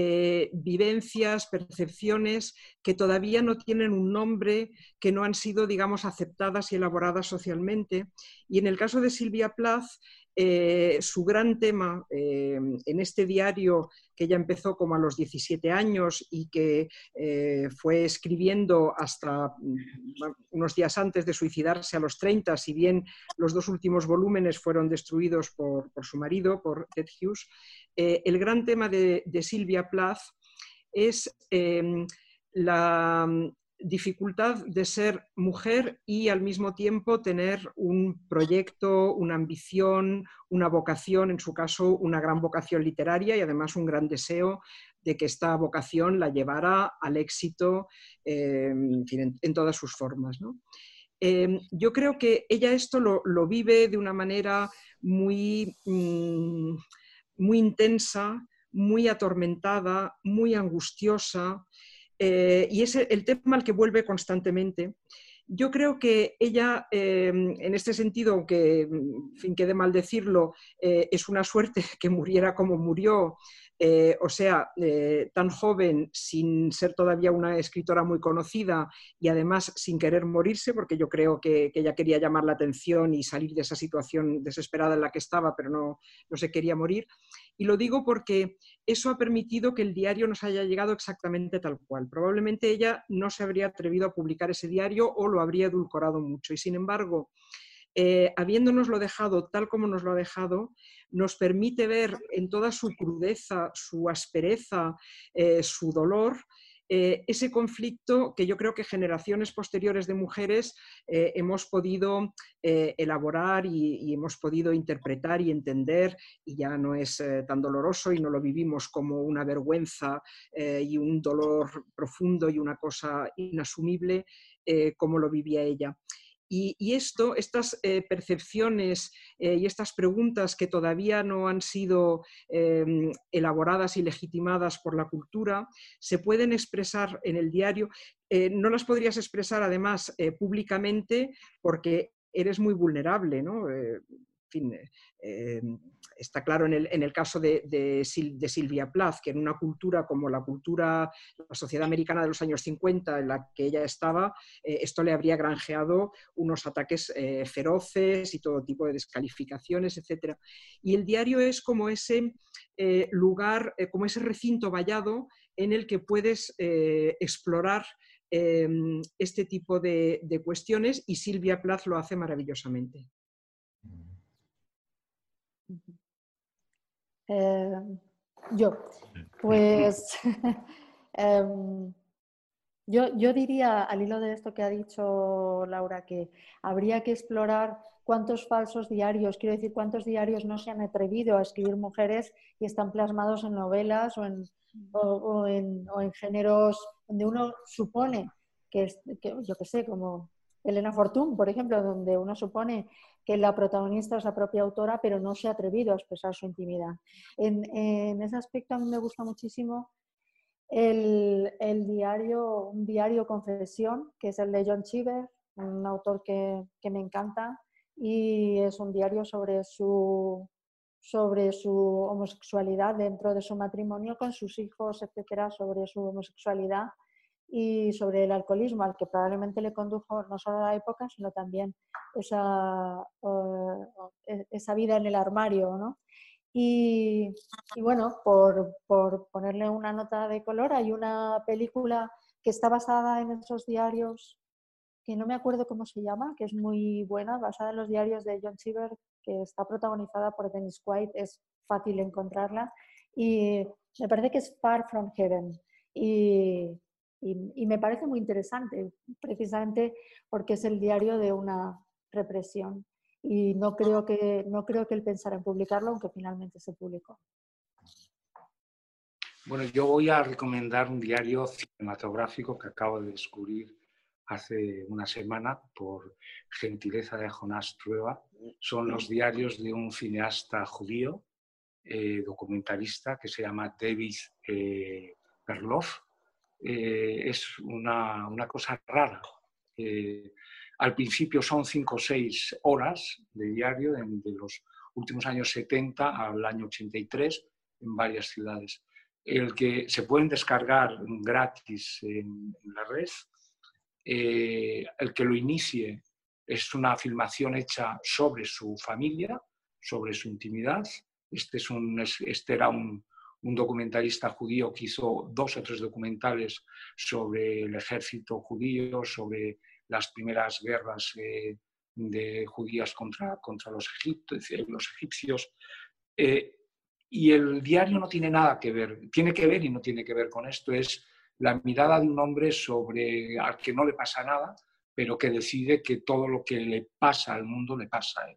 eh, vivencias, percepciones que todavía no tienen un nombre, que no han sido, digamos, aceptadas y elaboradas socialmente. Y en el caso de Silvia Plath, eh, su gran tema eh, en este diario que ella empezó como a los 17 años y que fue escribiendo hasta unos días antes de suicidarse a los 30, si bien los dos últimos volúmenes fueron destruidos por, por su marido, por Ted Hughes, eh, el gran tema de, Silvia Plath es em, la mm, dificultad de ser mujer y al mismo tiempo tener un proyecto, una ambición, una vocación, en su caso una gran vocación literaria y además un gran deseo de que esta vocación la llevara al éxito em, en, todas sus formas. Em, yo creo que ella esto lo, vive de una manera muy, mm, muy intensa, muy atormentada, muy angustiosa, eh, y es el tema al que vuelve constantemente. Yo creo que ella, em, en este sentido, aunque fin, quede mal decirlo, eh, es una suerte que muriera como murió, eh, o sea, eh, tan joven, sin ser todavía una escritora muy conocida y además sin querer morirse, porque yo creo que, ella quería llamar la atención y salir de esa situación desesperada en la que estaba, pero no, no se quería morir. Y lo digo porque eso ha permitido que el diario nos haya llegado exactamente tal cual. Probablemente ella no se habría atrevido a publicar ese diario o lo habría edulcorado mucho. Y sin embargo, eh, habiéndonoslo dejado tal como nos lo ha dejado, nos permite ver en toda su crudeza, su aspereza, eh, su dolor, eh, ese conflicto que yo creo que generaciones posteriores de mujeres eh, hemos podido elaborar y, hemos podido interpretar y entender y ya no es tan doloroso y no lo vivimos como una vergüenza y un dolor profundo y una cosa inasumible como lo vivía ella. Y, esto, estas eh, percepciones eh, y estas preguntas que todavía no han sido em, elaboradas y legitimadas por la cultura, se pueden expresar en el diario. Eh, no las podrías expresar además públicamente porque eres muy vulnerable, ¿no? Fin, está claro en el, caso de, Silvia Plath, que en una cultura como la cultura, la sociedad americana de los años 50 en la que ella estaba, eh, esto le habría granjeado unos ataques eh, feroces y todo tipo de descalificaciones, etc. Y el diario es como ese eh, lugar, como ese recinto vallado en el que puedes explorar este tipo de, de cuestiones y Silvia Plath lo hace maravillosamente. Eh, yo, pues em, yo, yo diría, al hilo de esto que ha dicho Laura, que habría que explorar cuántos falsos diarios, quiero decir, cuántos diarios no se han atrevido a escribir mujeres y están plasmados en novelas o en, o, en, géneros donde uno supone que, que yo qué sé, como Elena Fortún, por ejemplo, donde uno supone que la protagonista es la propia autora, pero no se ha atrevido a expresar su intimidad. En, ese aspecto a mí me gusta muchísimo el, diario, un diario confesión, que es el de John Cheever, un autor que, me encanta, y es un diario sobre su, sobre su homosexualidad dentro de su matrimonio con sus hijos, etcétera, sobre su homosexualidad y sobre el alcoholismo, al que probablemente le condujo no solo a la época, sino también esa, e, esa vida en el armario. ¿no? Y, bueno, por, por, ponerle una nota de color, hay una película que está basada en esos diarios, que no me acuerdo cómo se llama, que es muy buena, basada en los diarios de John Cheever, que está protagonizada por Dennis White, es fácil encontrarla. Y me parece que es Far From Heaven. Y, y, me parece muy interesante, precisamente porque es el diario de una represión. Y no creo que, no creo que él pensara en publicarlo, aunque finalmente se publicó. Bueno, yo voy a recomendar un diario cinematográfico que acabo de descubrir hace una semana por gentileza de Jonás Trueba. Son los diarios de un cineasta judío, eh, documentalista, que se llama David eh, Perloff eh, es una, una, cosa rara. Al principio son cinco o seis horas de diario, de, los últimos años 70 al año 83, en varias ciudades. El que se pueden descargar gratis en, la red. Eh, el que lo inicie es una filmación hecha sobre su familia, sobre su intimidad. Este, es un, este era un, un documentalista judío que hizo dos o tres documentales sobre el ejército judío, sobre las primeras guerras eh, de judías contra, contra los, los egipcios. Eh, y el diario no tiene nada que ver, tiene que ver y no tiene que ver con esto, es la mirada de un hombre sobre al que no le pasa nada, pero que decide que todo lo que le pasa al mundo le pasa a él.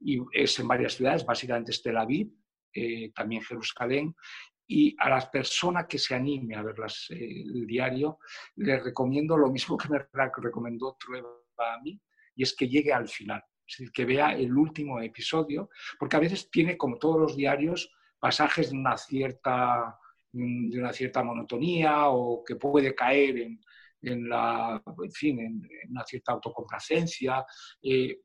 Y es en varias ciudades, básicamente es Tel Aviv, eh, también Jerusalén, y a las personas que se anime a ver eh, el diario, les recomiendo lo mismo que me recomendó Trueba a mí, y es que llegue al final, es decir, que vea el último episodio, porque a veces tiene, como todos los diarios, pasajes de una cierta, de una cierta monotonía o que puede caer en, en la, en fin, en, una cierta autocomplacencia, eh,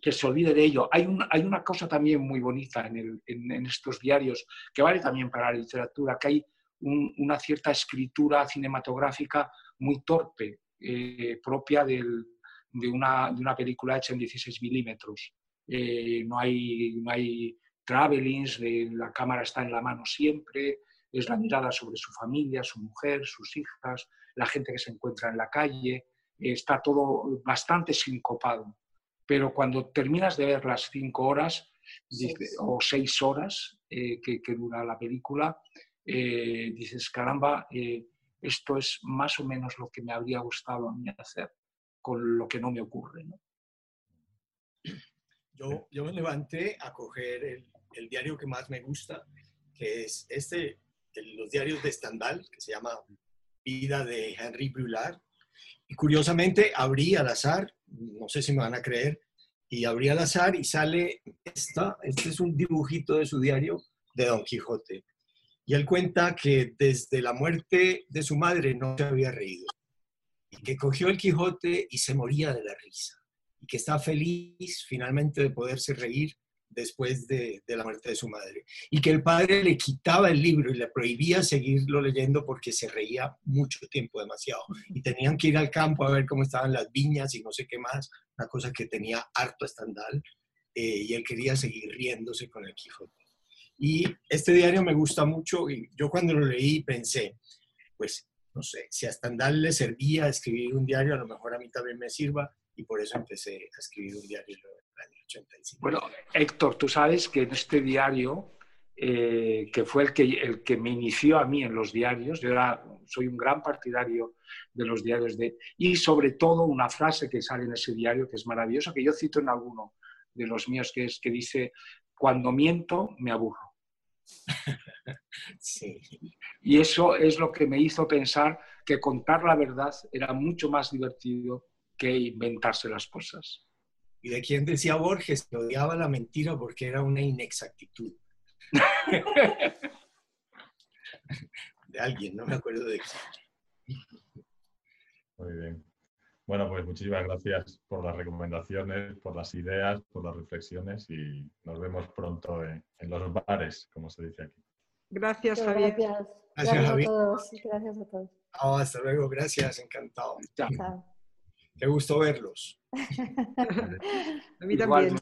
que se olvide de ello. Hay, un, hay una cosa también muy bonita en, estos diarios, que vale también para la literatura, que hay una cierta escritura cinematográfica muy torpe, eh, propia del, de, una, de, una, película hecha en 16 milímetros. Eh, no, hay, no hay travelings, la cámara está en la mano siempre, es la mirada sobre su familia, su mujer, sus hijas, la gente que se encuentra en la calle, está todo bastante sincopado. Pero cuando terminas de ver las cinco horas o seis horas eh, que, dura la película, eh, dices, caramba, eh, esto es más o menos lo que me habría gustado a mí hacer con lo que no me ocurre. Yo, yo, me levanté a coger el, el, diario que más me gusta, que es este, los diarios de Stendhal, que se llama Vida de Henry Brulard. Y curiosamente abrí al azar, no sé si me van a creer, y abrí al azar y sale esta, este es un dibujito de su diario de Don Quijote. Y él cuenta que desde la muerte de su madre no se había reído. Y que cogió el Quijote y se moría de la risa. Y que está feliz finalmente de poderse reír después de, la muerte de su madre. Y que el padre le quitaba el libro y le prohibía seguirlo leyendo porque se reía mucho tiempo, demasiado. Y tenían que ir al campo a ver cómo estaban las viñas y no sé qué más, una cosa que tenía harto estandal. Eh, y él quería seguir riéndose con el Quijote. Y este diario me gusta mucho y yo cuando lo leí pensé, pues no sé, si a Stendhal le servía escribir un diario, a lo mejor a mí también me sirva y por eso empecé a escribir un diario bueno, Héctor, tú sabes que en este diario, eh, que fue el que, el que me inició a mí en los diarios, yo soy un gran partidario de los diarios de... Y sobre todo una frase que sale en ese diario que es maravillosa, que yo cito en alguno de los míos, que es que dice, cuando miento me aburro. Sí. Y eso es lo que me hizo pensar que contar la verdad era mucho más divertido que inventarse las cosas y de quién decía Borges que odiaba la mentira porque era una inexactitud. de alguien, no me acuerdo de quién. Muy bien. Bueno, pues muchísimas gracias por las recomendaciones, por las ideas, por las reflexiones y nos vemos pronto en, los bares, como se dice aquí. Gracias, Javier. Gracias. Gracias, A todos. Gracias a todos. hasta luego, gracias, encantado. Chao. Qué gusto verlos. A mí también.